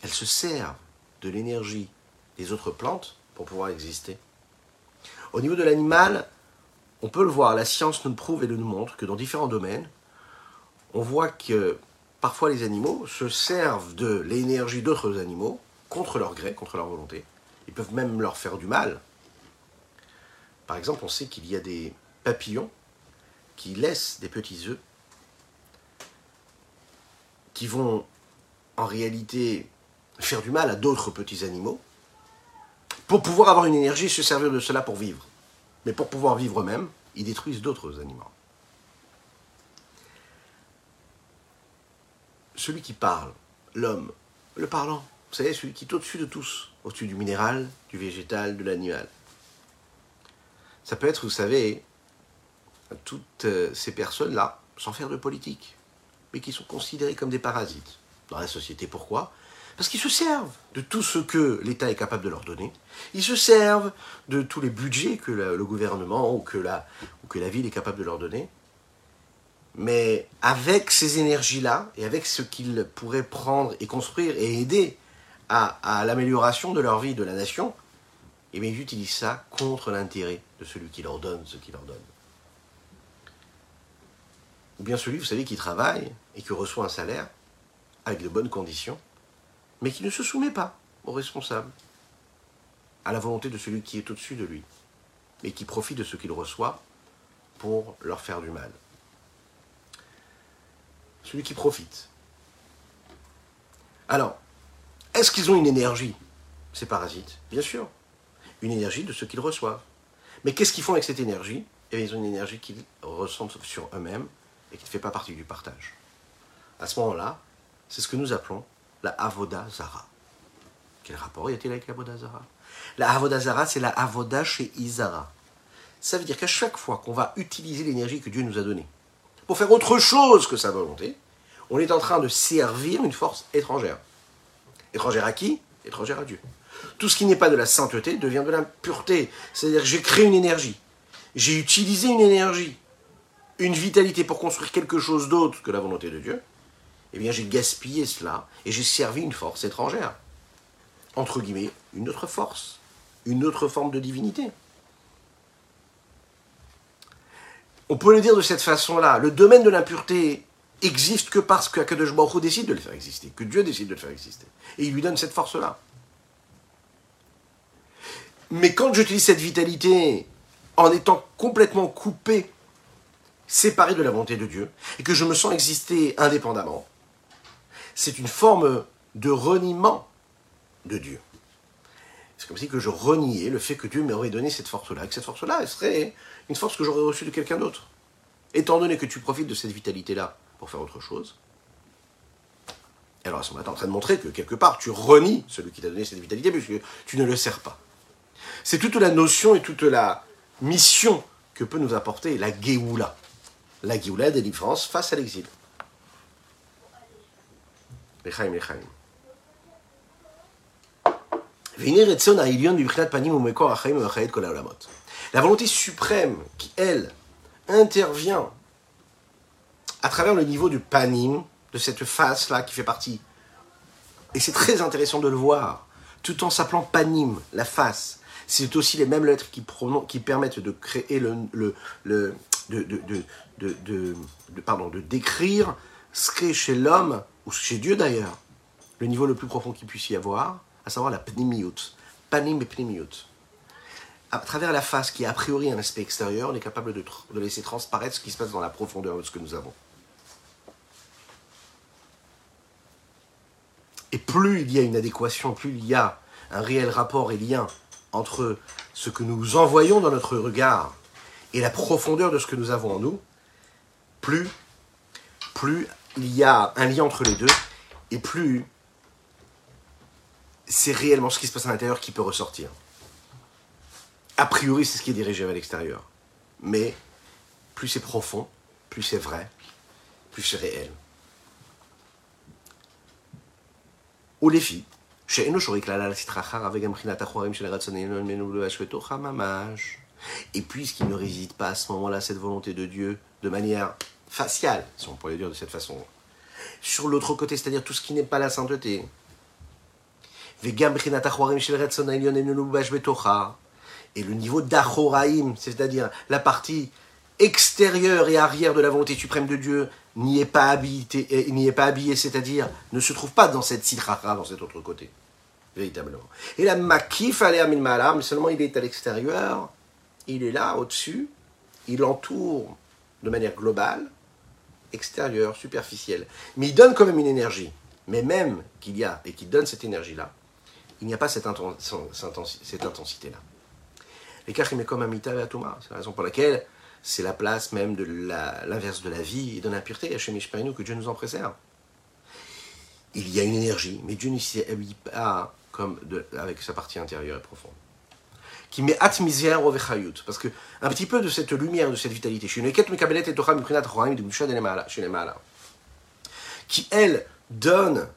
elles se servent de l'énergie des autres plantes pour pouvoir exister. Au niveau de l'animal, on peut le voir, la science nous prouve et nous montre que dans différents domaines, on voit que parfois les animaux se servent de l'énergie d'autres animaux contre leur gré, contre leur volonté. Ils peuvent même leur faire du mal. Par exemple, on sait qu'il y a des papillons qui laissent des petits œufs qui vont en réalité faire du mal à d'autres petits animaux pour pouvoir avoir une énergie et se servir de cela pour vivre. Mais pour pouvoir vivre eux-mêmes, ils détruisent d'autres animaux. Celui qui parle, l'homme, le parlant, vous savez, celui qui est au-dessus de tous, au-dessus du minéral, du végétal, de l'animal. Ça peut être, vous savez, toutes euh, ces personnes-là, sans faire de politique, mais qui sont considérées comme des parasites dans la société. Pourquoi? Parce qu'ils se servent de tout ce que l'État est capable de leur donner. Ils se servent de tous les budgets que le gouvernement ou que, la, ou que la ville est capable de leur donner. Mais avec ces énergies-là et avec ce qu'ils pourraient prendre et construire et aider à, l'amélioration de leur vie, de la nation, eh bien, ils utilisent ça contre l'intérêt de celui qui leur donne ce qu'il leur donne. Ou bien celui, vous savez, qui travaille et qui reçoit un salaire avec de bonnes conditions, mais qui ne se soumet pas aux responsables, à la volonté de celui qui est au-dessus de lui, et qui profite de ce qu'il reçoit pour leur faire du mal. Celui qui profite. Alors, est-ce qu'ils ont une énergie, ces parasites Bien sûr. Une énergie de ce qu'ils reçoivent. Mais qu'est-ce qu'ils font avec cette énergie? Eh Ils ont une énergie qu'ils ressentent sur eux-mêmes et qui ne fait pas partie du partage. À ce moment-là, c'est ce que nous appelons la Avoda Zara. Quel rapport y a-t-il avec l'Avoda Zara La Avoda Zara, c'est la Avoda chez Izara. Ça veut dire qu'à chaque fois qu'on va utiliser l'énergie que Dieu nous a donnée pour faire autre chose que sa volonté, on est en train de servir une force étrangère. Étrangère à qui Étrangère à Dieu. Tout ce qui n'est pas de la sainteté devient de l'impureté. C'est-à-dire que j'ai créé une énergie. J'ai utilisé une énergie une vitalité pour construire quelque chose d'autre que la volonté de Dieu, eh bien j'ai gaspillé cela et j'ai servi une force étrangère. Entre guillemets, une autre force, une autre forme de divinité. On peut le dire de cette façon-là. Le domaine de l'impureté existe que parce que Akadosh Baruch décide de le faire exister, que Dieu décide de le faire exister. Et il lui donne cette force-là. Mais quand j'utilise cette vitalité en étant complètement coupé séparé de la volonté de Dieu, et que je me sens exister indépendamment, c'est une forme de reniement de Dieu. C'est comme si que je reniais le fait que Dieu m'aurait donné cette force-là, et que cette force-là, elle serait une force que j'aurais reçue de quelqu'un d'autre. Étant donné que tu profites de cette vitalité-là pour faire autre chose, alors à ce moment-là, tu es en train de montrer que quelque part, tu renies celui qui t'a donné cette vitalité, puisque tu ne le sers pas. C'est toute la notion et toute la mission que peut nous apporter la Géoula la Géoula des France face à l'exil. La volonté suprême qui, elle, intervient à travers le niveau du panim, de cette face-là qui fait partie. Et c'est très intéressant de le voir, tout en s'appelant panim, la face. C'est aussi les mêmes lettres qui, permettent de créer le, le, de, de, pardon, de décrire ce qu'est chez l'homme, ou chez Dieu d'ailleurs, le niveau le plus profond qu'il puisse y avoir, à savoir la pnimiut, panim et pnimiut. À travers la face qui est a priori un aspect extérieur, on est capable de, de laisser transparaître ce qui se passe dans la profondeur de ce que nous avons. Et plus il y a une adéquation, plus il y a un réel rapport et lien entre ce que nous envoyons dans notre regard et la profondeur de ce que nous avons en nous, plus, il y a un lien entre les deux, et plus c'est réellement ce qui se passe à l'intérieur qui peut ressortir. A priori, c'est ce qui est dirigé vers l'extérieur. Mais plus c'est profond, plus c'est vrai, plus c'est réel. Et puisqu'il ne réside pas à ce moment-là cette volonté de Dieu de manière faciale, si on pourrait dire de cette façon, sur l'autre côté, c'est-à-dire tout ce qui n'est pas la sainteté, et le niveau d'achoraim, c'est-à-dire la partie extérieure et arrière de la volonté suprême de Dieu, n'y est pas habillé, n'y est pas habillé, c'est-à-dire ne se trouve pas dans cette sitracha, dans cet autre côté, véritablement. Et la makif malam, mais seulement il est à l'extérieur, il est là, au-dessus, il entoure de manière globale, extérieure, superficielle. Mais il donne quand même une énergie. Mais même qu'il y a et qu'il donne cette énergie-là, il n'y a pas cette, intensité-là. Les comme Amita et Atuma, c'est la raison pour laquelle c'est la place même de l'inverse de la vie et de l'impureté, Hachem que Dieu nous en préserve. Il y a une énergie, mais Dieu ne s'y habille pas comme avec sa partie intérieure et profonde. Qui met atmisère au parce que un petit peu de cette lumière, de cette vitalité, qui elle donne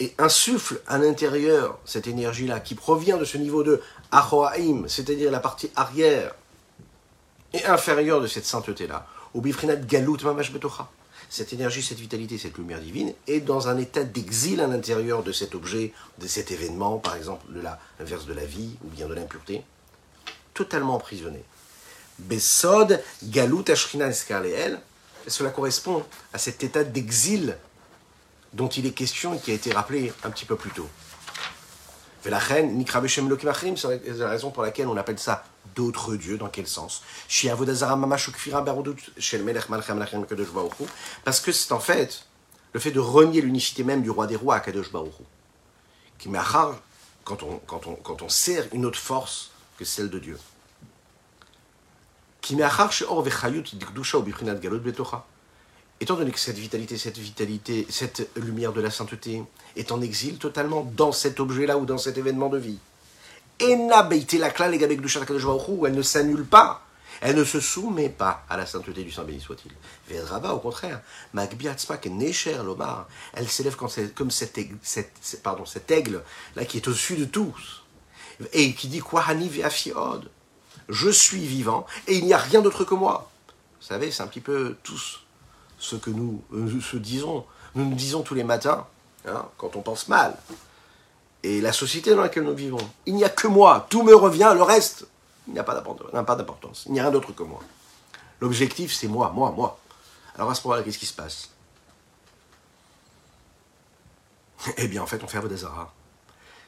et insuffle à l'intérieur cette énergie-là, qui provient de ce niveau de Achoaim, c'est-à-dire la partie arrière et inférieure de cette sainteté-là, au Bifrinat Galut Mamash Betocha. Cette énergie, cette vitalité, cette lumière divine est dans un état d'exil à l'intérieur de cet objet, de cet événement, par exemple de l'inverse de la vie ou bien de l'impureté, totalement emprisonné. Besod Galut Ashrina Eskarleel, cela correspond à cet état d'exil dont il est question et qui a été rappelé un petit peu plus tôt. C'est la raison pour laquelle on appelle ça d'autres dieux. Dans quel sens? Parce que c'est en fait le fait de renier l'unicité même du roi des rois, Kadosh Qui quand on, quand, on, quand on sert une autre force que celle de Dieu. Qui étant donné que cette vitalité, cette vitalité, cette lumière de la sainteté est en exil totalement dans cet objet-là ou dans cet événement de vie, elle ne s'annule pas, elle ne se soumet pas à la sainteté du Saint béni soit-il. Vedraba, au contraire, Lomar, elle s'élève comme cet aigle, cet aigle là qui est au-dessus de tous, et qui dit je suis vivant et il n'y a rien d'autre que moi. Vous savez, c'est un petit peu tous ce que nous euh, disons, nous nous disons tous les matins, hein, quand on pense mal. Et la société dans laquelle nous vivons, il n'y a que moi, tout me revient, le reste, il n'y a pas d'importance, il n'y a rien d'autre que moi. L'objectif, c'est moi, moi, moi. Alors à ce moment-là, qu'est-ce qui se passe? Eh bien, en fait, on fait Avodazara.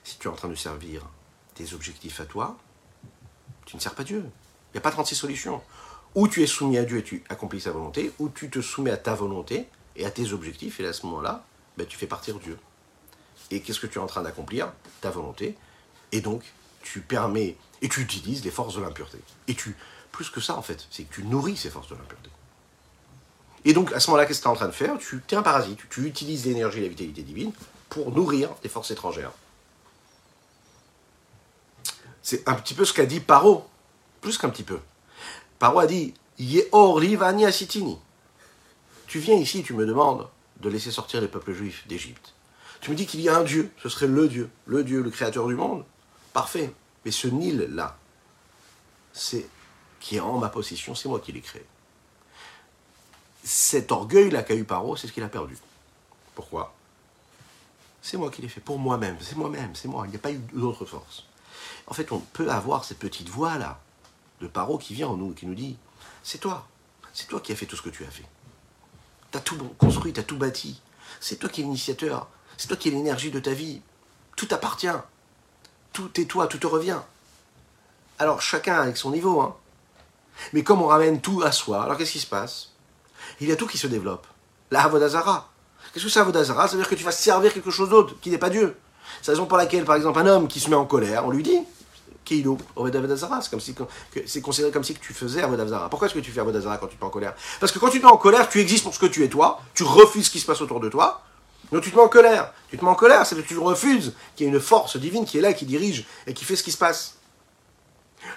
Si tu es en train de servir tes objectifs à toi, tu ne sers pas Dieu. Il n'y a pas 36 solutions. Ou tu es soumis à Dieu et tu accomplis sa volonté, ou tu te soumets à ta volonté et à tes objectifs, et à ce moment-là, ben, tu fais partir Dieu. Et qu'est-ce que tu es en train d'accomplir? Ta volonté. Et donc, tu permets, et tu utilises les forces de l'impureté. Et tu, plus que ça en fait, c'est que tu nourris ces forces de l'impureté. Et donc, à ce moment-là, qu'est-ce que tu es en train de faire? Tu es un parasite, tu utilises l'énergie et la vitalité divine pour nourrir des forces étrangères. C'est un petit peu ce qu'a dit Paro, plus qu'un petit peu. Paro a dit. Tu viens ici, tu me demandes de laisser sortir les peuples juifs d'Égypte. Tu me dis qu'il y a un Dieu, ce serait le Dieu, le Dieu, le créateur du monde. Parfait. Mais ce Nil-là, c'est qui est en ma possession, c'est moi qui l'ai créé. Cet orgueil-là qu'a eu Paro, c'est ce qu'il a perdu. Pourquoi? C'est moi qui l'ai fait, pour moi-même, c'est moi-même, c'est moi, il n'y a pas eu d'autre force. En fait, on peut avoir cette petite voix-là, de Paro qui vient en nous, qui nous dit C'est toi, c'est toi qui as fait tout ce que tu as fait. Tu as tout construit, tu as tout bâti. C'est toi qui es l'initiateur, c'est toi qui es l'énergie de ta vie. Tout appartient. Tout est toi, tout te revient. Alors chacun avec son niveau. Hein. Mais comme on ramène tout à soi, alors qu'est-ce qui se passe? Il y a tout qui se développe. La Havodazara. Qu'est-ce que c'est Havodazara? Ça veut dire que tu vas servir quelque chose d'autre qui n'est pas Dieu. C'est la raison pour laquelle, par exemple, un homme qui se met en colère, on lui dit Keilu, c'est comme c'est considéré comme si tu faisais Avodazara. Pourquoi est-ce que tu fais Avodazara quand tu te mets en colère? Parce que quand tu te mets en colère, tu existes pour ce que tu es toi, tu refuses ce qui se passe autour de toi, donc tu te mets en colère. Tu te mets en colère, c'est que tu refuses qu'il y ait une force divine qui est là, qui dirige et qui fait ce qui se passe.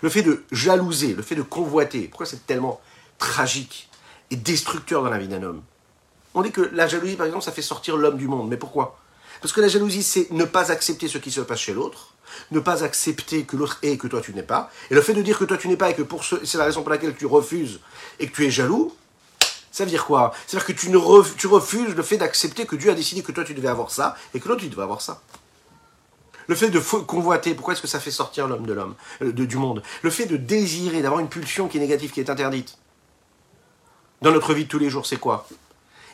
Le fait de jalouser, le fait de convoiter, pourquoi c'est tellement tragique et destructeur dans la vie d'un homme? On dit que la jalousie, par exemple, ça fait sortir l'homme du monde. Mais pourquoi? Parce que la jalousie, c'est ne pas accepter ce qui se passe chez l'autre ne pas accepter que l'autre est et que toi tu n'es pas. Et le fait de dire que toi tu n'es pas et que pour ce, c'est la raison pour laquelle tu refuses et que tu es jaloux, ça veut dire quoi? C'est-à-dire que tu, ne tu refuses le fait d'accepter que Dieu a décidé que toi tu devais avoir ça et que l'autre tu devais avoir ça. Le fait de convoiter, pourquoi est-ce que ça fait sortir l'homme de l'homme, euh, du monde? Le fait de désirer, d'avoir une pulsion qui est négative, qui est interdite. Dans notre vie de tous les jours, c'est quoi?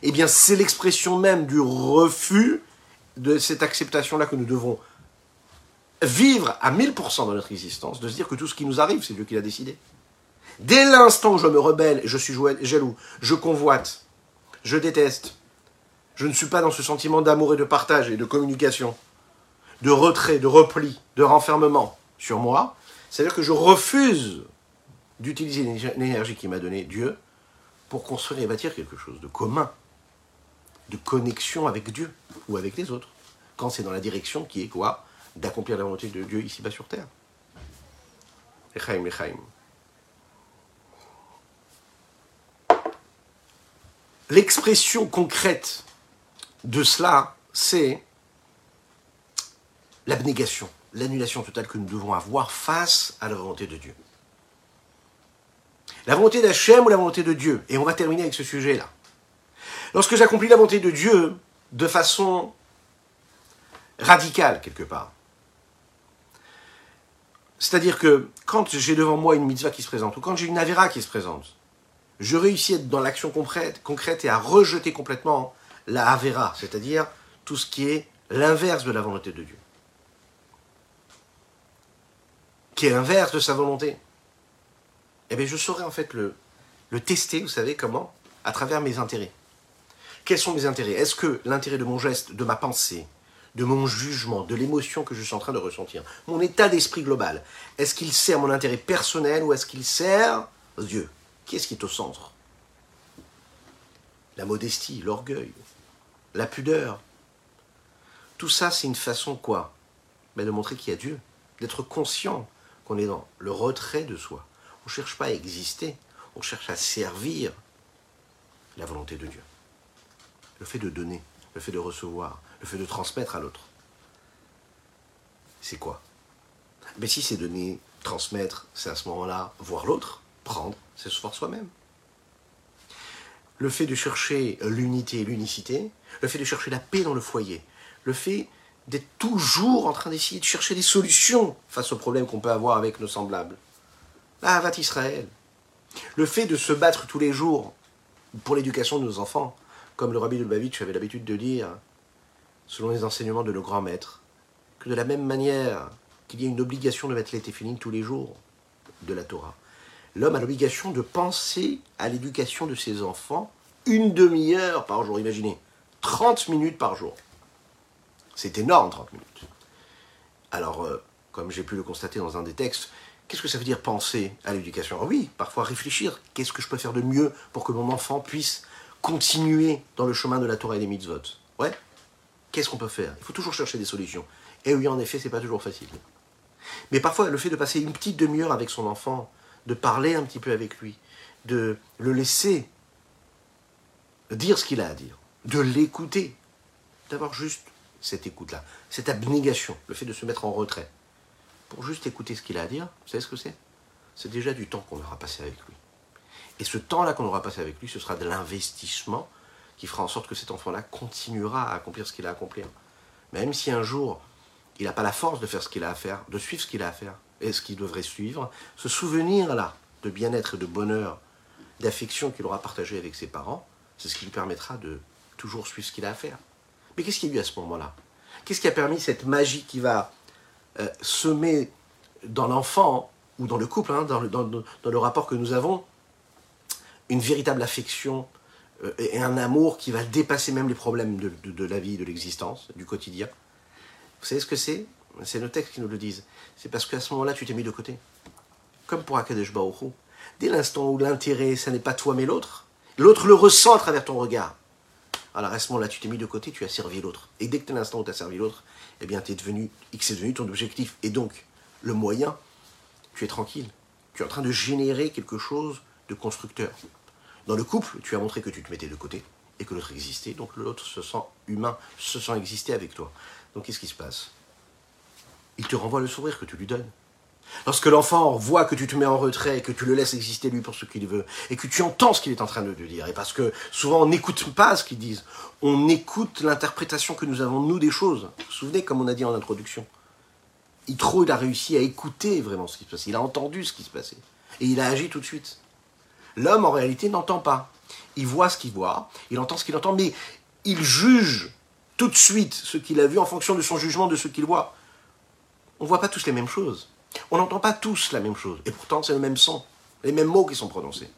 Eh bien, c'est l'expression même du refus de cette acceptation-là que nous devons vivre à 1000% dans notre existence, de se dire que tout ce qui nous arrive, c'est Dieu qui l'a décidé. Dès l'instant où je me rebelle, je suis jaloux, je convoite, je déteste, je ne suis pas dans ce sentiment d'amour et de partage et de communication, de retrait, de repli, de renfermement sur moi, c'est-à-dire que je refuse d'utiliser l'énergie qui m'a donné Dieu pour construire et bâtir quelque chose de commun, de connexion avec Dieu ou avec les autres, quand c'est dans la direction qui est quoi D'accomplir la volonté de Dieu ici-bas sur terre. Echaim, Echaim. L'expression concrète de cela, c'est l'abnégation, l'annulation totale que nous devons avoir face à la volonté de Dieu. La volonté d'Hachem ou la volonté de Dieu Et on va terminer avec ce sujet-là. Lorsque j'accomplis la volonté de Dieu de façon radicale, quelque part, c'est-à-dire que quand j'ai devant moi une mitzvah qui se présente, ou quand j'ai une avera qui se présente, je réussis à être dans l'action concrète, et à rejeter complètement la avera, c'est-à-dire tout ce qui est l'inverse de la volonté de Dieu. Qui est l'inverse de sa volonté eh bien, je saurais en fait le tester, vous savez comment? À travers mes intérêts. Quels sont mes intérêts? Est-ce que l'intérêt de mon geste, de ma pensée, de mon jugement, de l'émotion que je suis en train de ressentir, mon état d'esprit global, est-ce qu'il sert mon intérêt personnel ou est-ce qu'il sert Dieu Qui est-ce qui est au centre? La modestie, l'orgueil, la pudeur. Tout ça, c'est une façon quoi? Ben, De montrer qu'il y a Dieu, d'être conscient qu'on est dans le retrait de soi. On ne cherche pas à exister, on cherche à servir la volonté de Dieu. Le fait de donner, le fait de recevoir, le fait de transmettre à l'autre. C'est quoi? Mais si c'est donner, transmettre, c'est à ce moment-là voir l'autre, prendre, c'est se voir soi-même. Le fait de chercher l'unité et l'unicité, le fait de chercher la paix dans le foyer, le fait d'être toujours en train d'essayer de chercher des solutions face aux problèmes qu'on peut avoir avec nos semblables. Ah, va Israël. Le fait de se battre tous les jours pour l'éducation de nos enfants, comme le rabbi Lubavitch avait l'habitude de dire, selon les enseignements de nos grands maîtres, que de la même manière qu'il y a une obligation de mettre les téphilines tous les jours de la Torah, l'homme a l'obligation de penser à l'éducation de ses enfants une demi-heure par jour. Imaginez, 30 minutes par jour. C'est énorme, 30 minutes. Alors, euh, comme j'ai pu le constater dans un des textes, Qu'est-ce que ça veut dire penser à l'éducation? Oui, parfois réfléchir. Qu'est-ce que je peux faire de mieux pour que mon enfant puisse continuer dans le chemin de la Torah et des mitzvot Ouais. Qu'est-ce qu'on peut faire? Il faut toujours chercher des solutions. Et oui, en effet, c'est pas toujours facile. Mais parfois, le fait de passer une petite demi-heure avec son enfant, de parler un petit peu avec lui, de le laisser dire ce qu'il a à dire, de l'écouter, d'avoir juste cette écoute-là, cette abnégation, le fait de se mettre en retrait pour juste écouter ce qu'il a à dire, vous savez ce que c'est? C'est déjà du temps qu'on aura passé avec lui. Et ce temps-là qu'on aura passé avec lui, ce sera de l'investissement qui fera en sorte que cet enfant-là continuera à accomplir ce qu'il a à accomplir. Même si un jour, il n'a pas la force de faire ce qu'il a à faire, de suivre ce qu'il a à faire, et ce qu'il devrait suivre, ce souvenir-là de bien-être et de bonheur, d'affection qu'il aura partagé avec ses parents, c'est ce qui lui permettra de toujours suivre ce qu'il a à faire. Mais qu'est-ce qu'il y a eu à ce moment-là? Qu'est-ce qui a permis cette magie qui va euh, semer dans l'enfant ou dans le couple, hein, dans, le, rapport que nous avons, une véritable affection euh, et un amour qui va dépasser même les problèmes de, la vie, de l'existence, du quotidien. Vous savez ce que c'est? C'est nos textes qui nous le disent. C'est parce qu'à ce moment-là, tu t'es mis de côté. Comme pour Akadesh Baruch Dès l'instant où l'intérêt, ce n'est pas toi mais l'autre, l'autre le ressent à travers ton regard. Alors à ce moment-là, tu t'es mis de côté, tu as servi l'autre. Et dès que tu l'instant où tu as servi l'autre, eh bien, es devenu, X est devenu ton objectif. Et donc, le moyen, tu es tranquille. Tu es en train de générer quelque chose de constructeur. Dans le couple, tu as montré que tu te mettais de côté et que l'autre existait. Donc l'autre se sent humain, se sent exister avec toi. Donc qu'est-ce qui se passe? Il te renvoie le sourire que tu lui donnes. Lorsque l'enfant voit que tu te mets en retrait, que tu le laisses exister lui pour ce qu'il veut, et que tu entends ce qu'il est en train de te dire, et parce que souvent on n'écoute pas ce qu'ils disent, on écoute l'interprétation que nous avons nous des choses. Vous vous souvenez, comme on a dit en introduction, Itro, il a réussi à écouter vraiment ce qui se passait, il a entendu ce qui se passait, et il a agi tout de suite. L'homme, en réalité, n'entend pas. Il voit ce qu'il voit, il entend ce qu'il entend, mais il juge tout de suite ce qu'il a vu en fonction de son jugement de ce qu'il voit. On ne voit pas tous les mêmes choses. On n'entend pas tous la même chose, et pourtant c'est le même son, les mêmes mots qui sont prononcés.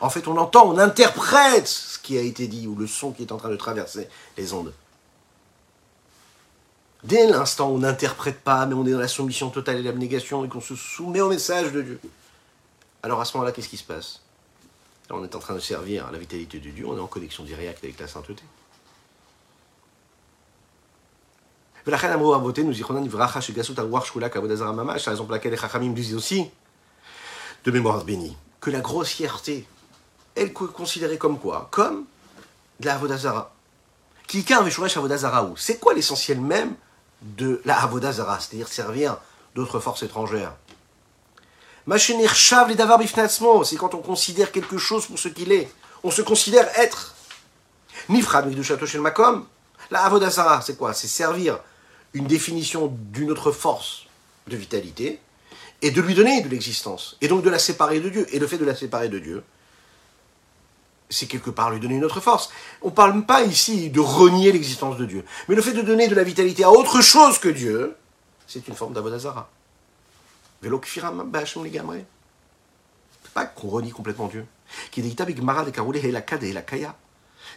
En fait, on entend, on interprète ce qui a été dit, ou le son qui est en train de traverser les ondes. Dès l'instant où on n'interprète pas, mais on est dans la soumission totale et l'abnégation et qu'on se soumet au message de Dieu, alors à ce moment-là, qu'est-ce qui se passe? On est en train de servir la vitalité de Dieu, on est en connexion directe avec la sainteté. C'est la raison pour laquelle les Chachamim disent aussi, de mémoire bénie, que la grossièreté, elle est considérée comme quoi? Comme de la Avodazara. C'est quoi l'essentiel même de la Avodazara C'est-à-dire servir d'autres forces étrangères? C'est quand on considère quelque chose pour ce qu'il est. On se considère être. Nifrad Makom. La Avodazara, c'est quoi? C'est servir une définition d'une autre force de vitalité et de lui donner de l'existence. Et donc de la séparer de Dieu. Et le fait de la séparer de Dieu, c'est quelque part lui donner une autre force. On ne parle pas ici de renier l'existence de Dieu. Mais le fait de donner de la vitalité à autre chose que Dieu, c'est une forme d'avodazara. C'est pas qu'on renie complètement Dieu.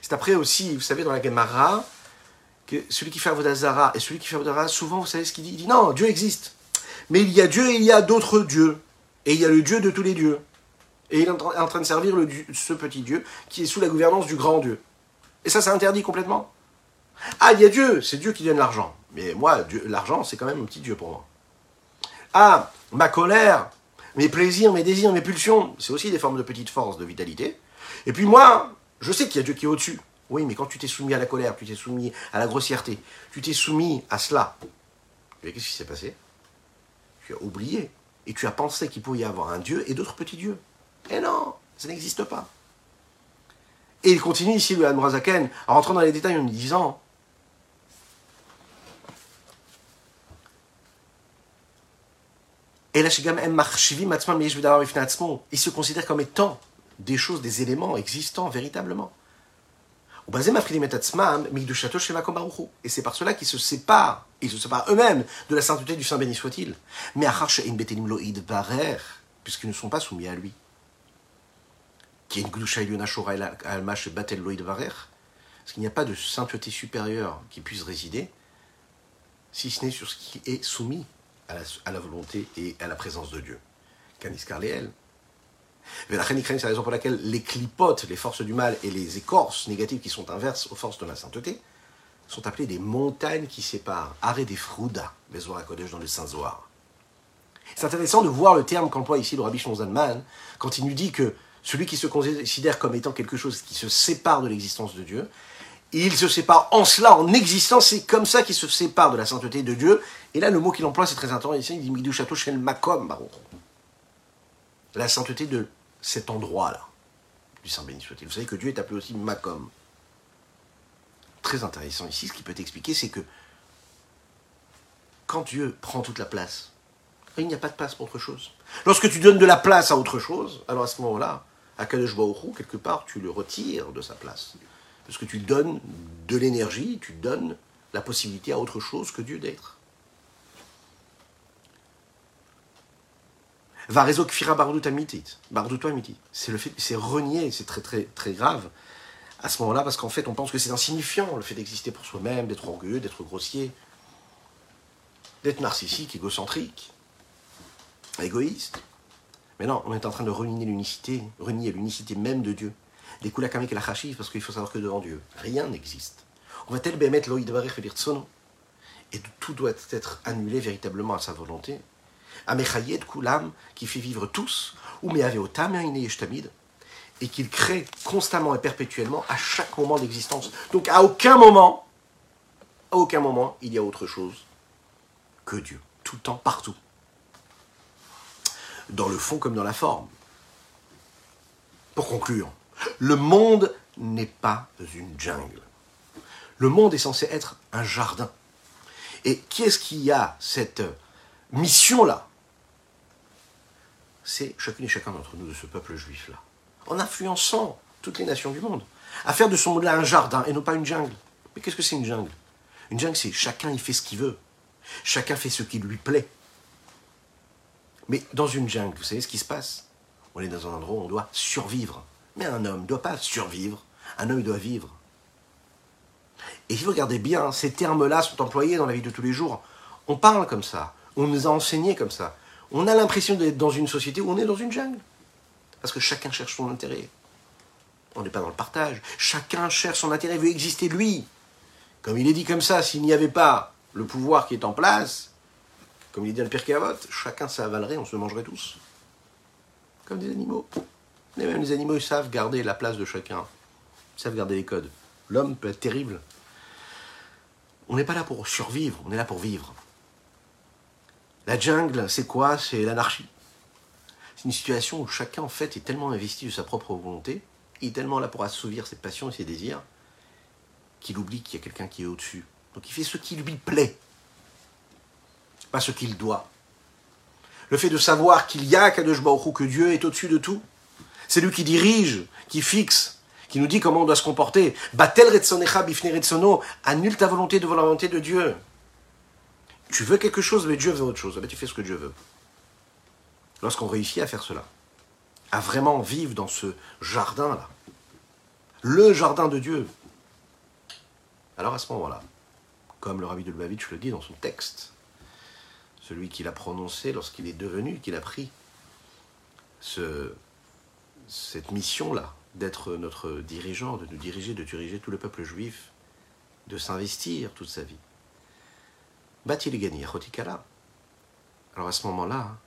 C'est après aussi, vous savez, dans la Gemara, que celui qui fait Avodazara et celui qui fait Avodazara, souvent, vous savez ce qu'il dit? Il dit non, Dieu existe. Mais il y a Dieu et il y a d'autres dieux. Et il y a le Dieu de tous les dieux. Et il est en train de servir ce petit Dieu qui est sous la gouvernance du grand Dieu. Et ça, c'est interdit complètement. Ah, il y a Dieu, c'est Dieu qui donne l'argent. Mais moi, l'argent, c'est quand même un petit Dieu pour moi. Ah, ma colère, mes plaisirs, mes désirs, mes pulsions, c'est aussi des formes de petites forces de vitalité. Et puis moi, je sais qu'il y a Dieu qui est au-dessus. Oui, mais quand tu t'es soumis à la colère, tu t'es soumis à la grossièreté, tu t'es soumis à cela, qu'est-ce qui s'est passé? Tu as oublié. Et tu as pensé qu'il pouvait y avoir un Dieu et d'autres petits dieux. Et non, ça n'existe pas. Et il continue ici, le Hanbrazaken, en rentrant dans les détails en nous disant Ils se considèrent comme étant des choses, des éléments existants véritablement. Et c'est par cela qu'ils se séparent, ils se séparent eux-mêmes de la sainteté du Saint béni soit-il. Mais puisqu'ils ne sont pas soumis à lui parce qu'il n'y a pas de sainteté supérieure qui puisse résider, si ce n'est sur ce qui est soumis à la, volonté et à la présence de Dieu. Caniskar C'est la raison pour laquelle les clipotes, les forces du mal et les écorces négatives qui sont inverses aux forces de la sainteté, sont appelées des montagnes qui séparent. Arrêt des Frouda, les Kodesh dans le Saint-Zohar. C'est intéressant de voir le terme qu'emploie ici le Rabbi Shonzalman quand il nous dit que celui qui se considère comme étant quelque chose qui se sépare de l'existence de Dieu, il se sépare en cela, en existence, c'est comme ça qu'il se sépare de la sainteté de Dieu. Et là, le mot qu'il emploie, c'est très intéressant, il dit Château Shel Makom La sainteté de cet endroit-là, du Saint béni soit-il. Vous savez que Dieu est appelé aussi Makom. Très intéressant ici, ce qui peut expliquer, c'est que quand Dieu prend toute la place, il n'y a pas de place pour autre chose. Lorsque tu donnes de la place à autre chose, alors à ce moment-là, à Kadosh quelque part, tu le retires de sa place. Parce que tu donnes de l'énergie, tu donnes la possibilité à autre chose que Dieu d'être. Varezo kfira amitit. C'est le fait, c'est renier, c'est très très très grave à ce moment-là parce qu'en fait on pense que c'est insignifiant le fait d'exister pour soi-même, d'être orgueilleux, d'être grossier, d'être narcissique, égocentrique, égoïste. Mais non, on est en train de renier l'unicité, renier l'unicité même de Dieu. Les et la parce qu'il faut savoir que devant Dieu, rien n'existe. On va tel bémet sono. Et tout doit être annulé véritablement à sa volonté. Amechayed kulam, qui fait vivre tous, ou meaveotam et qu'il crée constamment et perpétuellement à chaque moment d'existence. Donc à aucun moment, à aucun moment, il y a autre chose que Dieu. Tout le temps, partout dans le fond comme dans la forme. Pour conclure, le monde n'est pas une jungle. Le monde est censé être un jardin. Et qui est-ce qui a cette mission-là? C'est chacune et chacun d'entre nous de ce peuple juif-là. En influençant toutes les nations du monde. À faire de ce monde-là un jardin et non pas une jungle. Mais qu'est-ce que c'est une jungle? Une jungle, c'est chacun y fait ce qu'il veut. Chacun fait ce qui lui plaît. Mais dans une jungle, vous savez ce qui se passe? On est dans un endroit où on doit survivre. Mais un homme ne doit pas survivre. Un homme doit vivre. Et si vous regardez bien, ces termes-là sont employés dans la vie de tous les jours. On parle comme ça, on nous a enseigné comme ça. On a l'impression d'être dans une société où on est dans une jungle. Parce que chacun cherche son intérêt. On n'est pas dans le partage. Chacun cherche son intérêt, veut exister lui. Comme il est dit comme ça, s'il n'y avait pas le pouvoir qui est en place, comme il est dit dans le Pirkei Avot, chacun s'avalerait, on se mangerait tous. Comme des animaux. Et même les animaux, ils savent garder la place de chacun. Ils savent garder les codes. L'homme peut être terrible. On n'est pas là pour survivre, on est là pour vivre. La jungle, c'est quoi? C'est l'anarchie. C'est une situation où chacun, en fait, est tellement investi de sa propre volonté, il est tellement là pour assouvir ses passions et ses désirs, qu'il oublie qu'il y a quelqu'un qui est au-dessus. Donc il fait ce qui lui plaît, pas ce qu'il doit. Le fait de savoir qu'il y a Kadosh que Dieu est au-dessus de tout, c'est lui qui dirige, qui fixe, qui nous dit comment on doit se comporter. Batel retsonecha bifne retsono, annule ta volonté devant la volonté de Dieu. Tu veux quelque chose, mais Dieu veut autre chose. Eh ben, tu fais ce que Dieu veut. Lorsqu'on réussit à faire cela, à vraiment vivre dans ce jardin-là, le jardin de Dieu, alors à ce moment-là, comme le rabbi de Lubavitch le dit dans son texte, celui qu'il a prononcé lorsqu'il est devenu, qu'il a pris ce, cette mission-là, d'être notre dirigeant, de nous diriger, de diriger tout le peuple juif, de s'investir toute sa vie. Va-t-il gagner Chotikala Alors à ce moment-là,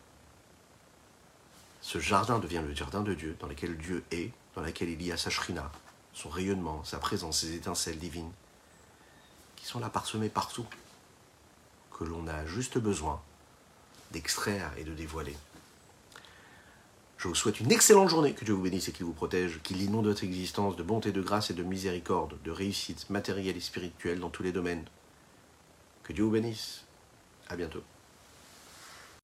ce jardin devient le jardin de Dieu, dans lequel Dieu est, dans lequel il y a sa shrina, son rayonnement, sa présence, ses étincelles divines, qui sont là parsemées partout, que l'on a juste besoin d'extraire et de dévoiler. Je vous souhaite une excellente journée, que Dieu vous bénisse et qu'il vous protège, qu'il inonde votre existence de bonté, de grâce et de miséricorde, de réussite matérielle et spirituelle dans tous les domaines. Que Dieu vous bénisse. À bientôt.